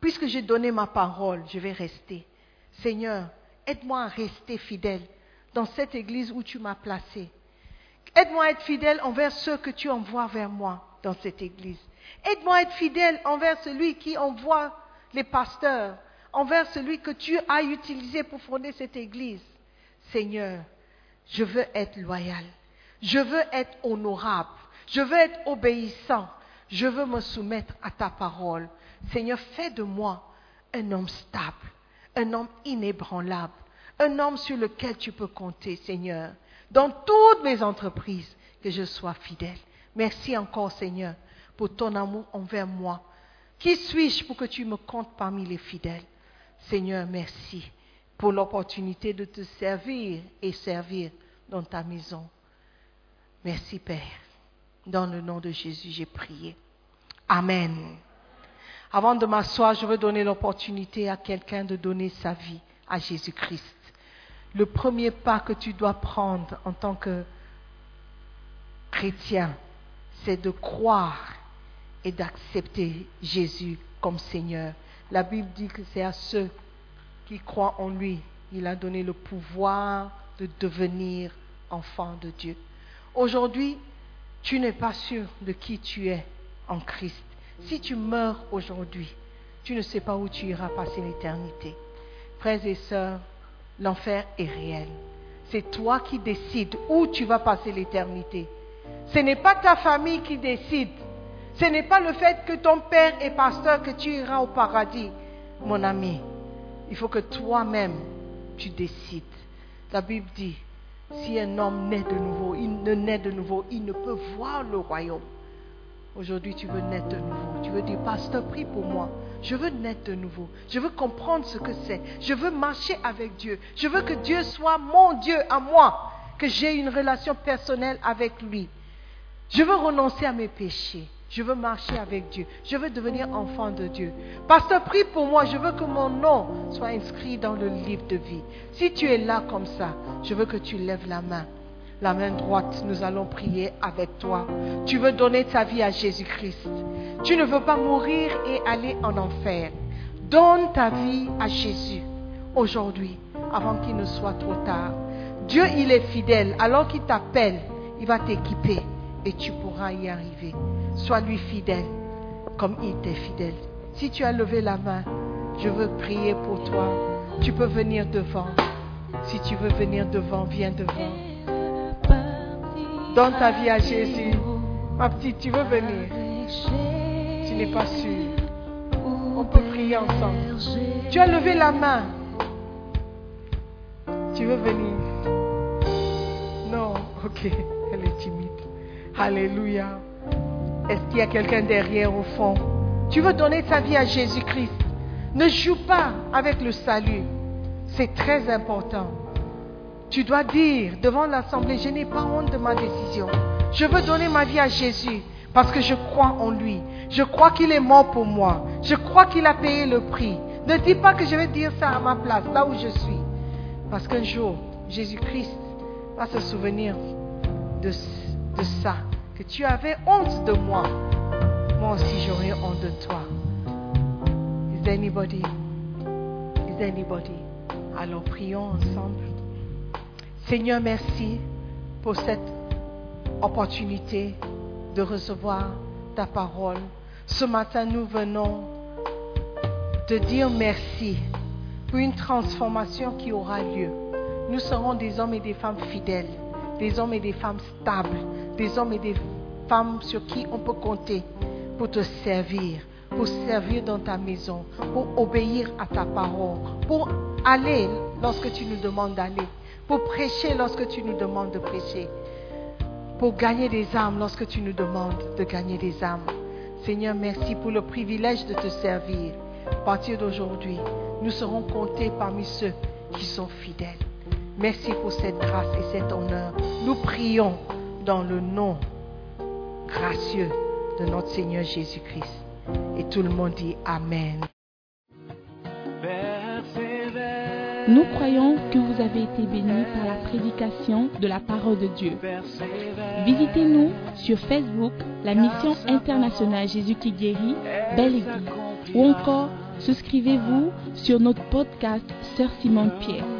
puisque j'ai donné ma parole, je vais rester. Seigneur, aide-moi à rester fidèle dans cette église où tu m'as placé. Aide-moi à être fidèle envers ceux que tu envoies vers moi dans cette église. Aide-moi à être fidèle envers celui qui envoie les pasteurs, envers celui que tu as utilisé pour fonder cette église. Seigneur, je veux être loyal. Je veux être honorable. Je veux être obéissant. Je veux me soumettre à ta parole. Seigneur, fais de moi un homme stable, un homme inébranlable, un homme sur lequel tu peux compter, Seigneur, dans toutes mes entreprises, que je sois fidèle. Merci encore, Seigneur, pour ton amour envers moi. Qui suis-je pour que tu me comptes parmi les fidèles? Seigneur, merci pour l'opportunité de te servir et servir dans ta maison. Merci, Père. Dans le nom de Jésus, j'ai prié. Amen. Avant de m'asseoir, je veux donner l'opportunité à quelqu'un de donner sa vie à Jésus-Christ. Le premier pas que tu dois prendre en tant que chrétien, c'est de croire et d'accepter Jésus comme Seigneur. La Bible dit que c'est à ceux qui croient en lui, il a donné le pouvoir de devenir enfant de Dieu. Aujourd'hui, tu n'es pas sûr de qui tu es en Christ. Si tu meurs aujourd'hui, tu ne sais pas où tu iras passer l'éternité. Frères et sœurs, l'enfer est réel. C'est toi qui décides où tu vas passer l'éternité. Ce n'est pas ta famille qui décide. Ce n'est pas le fait que ton père est pasteur que tu iras au paradis, mon ami. Il faut que toi-même, tu décides. La Bible dit, si un homme naît de nouveau, il ne naît de nouveau, il ne peut voir le royaume. Aujourd'hui, tu veux naître de nouveau. Tu veux dire, pasteur, prie pour moi. Je veux naître de nouveau. Je veux comprendre ce que c'est. Je veux marcher avec Dieu. Je veux que Dieu soit mon Dieu à moi. Que j'ai une relation personnelle avec lui. Je veux renoncer à mes péchés. Je veux marcher avec Dieu. Je veux devenir enfant de Dieu. Pasteur, prie pour moi. Je veux que mon nom soit inscrit dans le livre de vie. Si tu es là comme ça, je veux que tu lèves la main. La main droite, nous allons prier avec toi. Tu veux donner ta vie à Jésus-Christ. Tu ne veux pas mourir et aller en enfer. Donne ta vie à Jésus aujourd'hui, avant qu'il ne soit trop tard. Dieu, il est fidèle. Alors qu'il t'appelle, il va t'équiper et tu pourras y arriver. Sois lui fidèle comme il t'est fidèle. Si tu as levé la main, je veux prier pour toi. Tu peux venir devant. Si tu veux venir devant, viens devant. Donne ta vie à Jésus. Ma petite, tu veux venir? Tu n'es pas sûre. On peut prier ensemble. Tu as levé la main. Tu veux venir? Non, ok, elle est timide. Alléluia. Est-ce qu'il y a quelqu'un derrière au fond? Tu veux donner ta vie à Jésus-Christ? Ne joue pas avec le salut. C'est très important. Tu dois dire devant l'Assemblée, je n'ai pas honte de ma décision. Je veux donner ma vie à Jésus parce que je crois en lui. Je crois qu'il est mort pour moi. Je crois qu'il a payé le prix. Ne dis pas que je vais dire ça à ma place, là où je suis. Parce qu'un jour, Jésus-Christ va se souvenir de, de ça. Que tu avais honte de moi. Moi aussi, j'aurai honte de toi. Is anybody? Is anybody? Alors prions ensemble. Seigneur, merci pour cette opportunité de recevoir ta parole. Ce matin, nous venons de dire merci pour une transformation qui aura lieu. Nous serons des hommes et des femmes fidèles, des hommes et des femmes stables, des hommes et des femmes sur qui on peut compter pour te servir, pour servir dans ta maison, pour obéir à ta parole, pour aller lorsque tu nous demandes d'aller, pour prêcher lorsque tu nous demandes de prêcher, pour gagner des âmes lorsque tu nous demandes de gagner des âmes. Seigneur, merci pour le privilège de te servir. À partir d'aujourd'hui, nous serons comptés parmi ceux qui sont fidèles. Merci pour cette grâce et cet honneur. Nous prions dans le nom gracieux de notre Seigneur Jésus-Christ. Et tout le monde dit Amen. Nous croyons que vous avez été bénis par la prédication de la parole de Dieu. Visitez-nous sur Facebook, la mission internationale Jésus qui guérit, Belle Église, ou encore souscrivez-vous sur notre podcast Sœur Simone Pierre.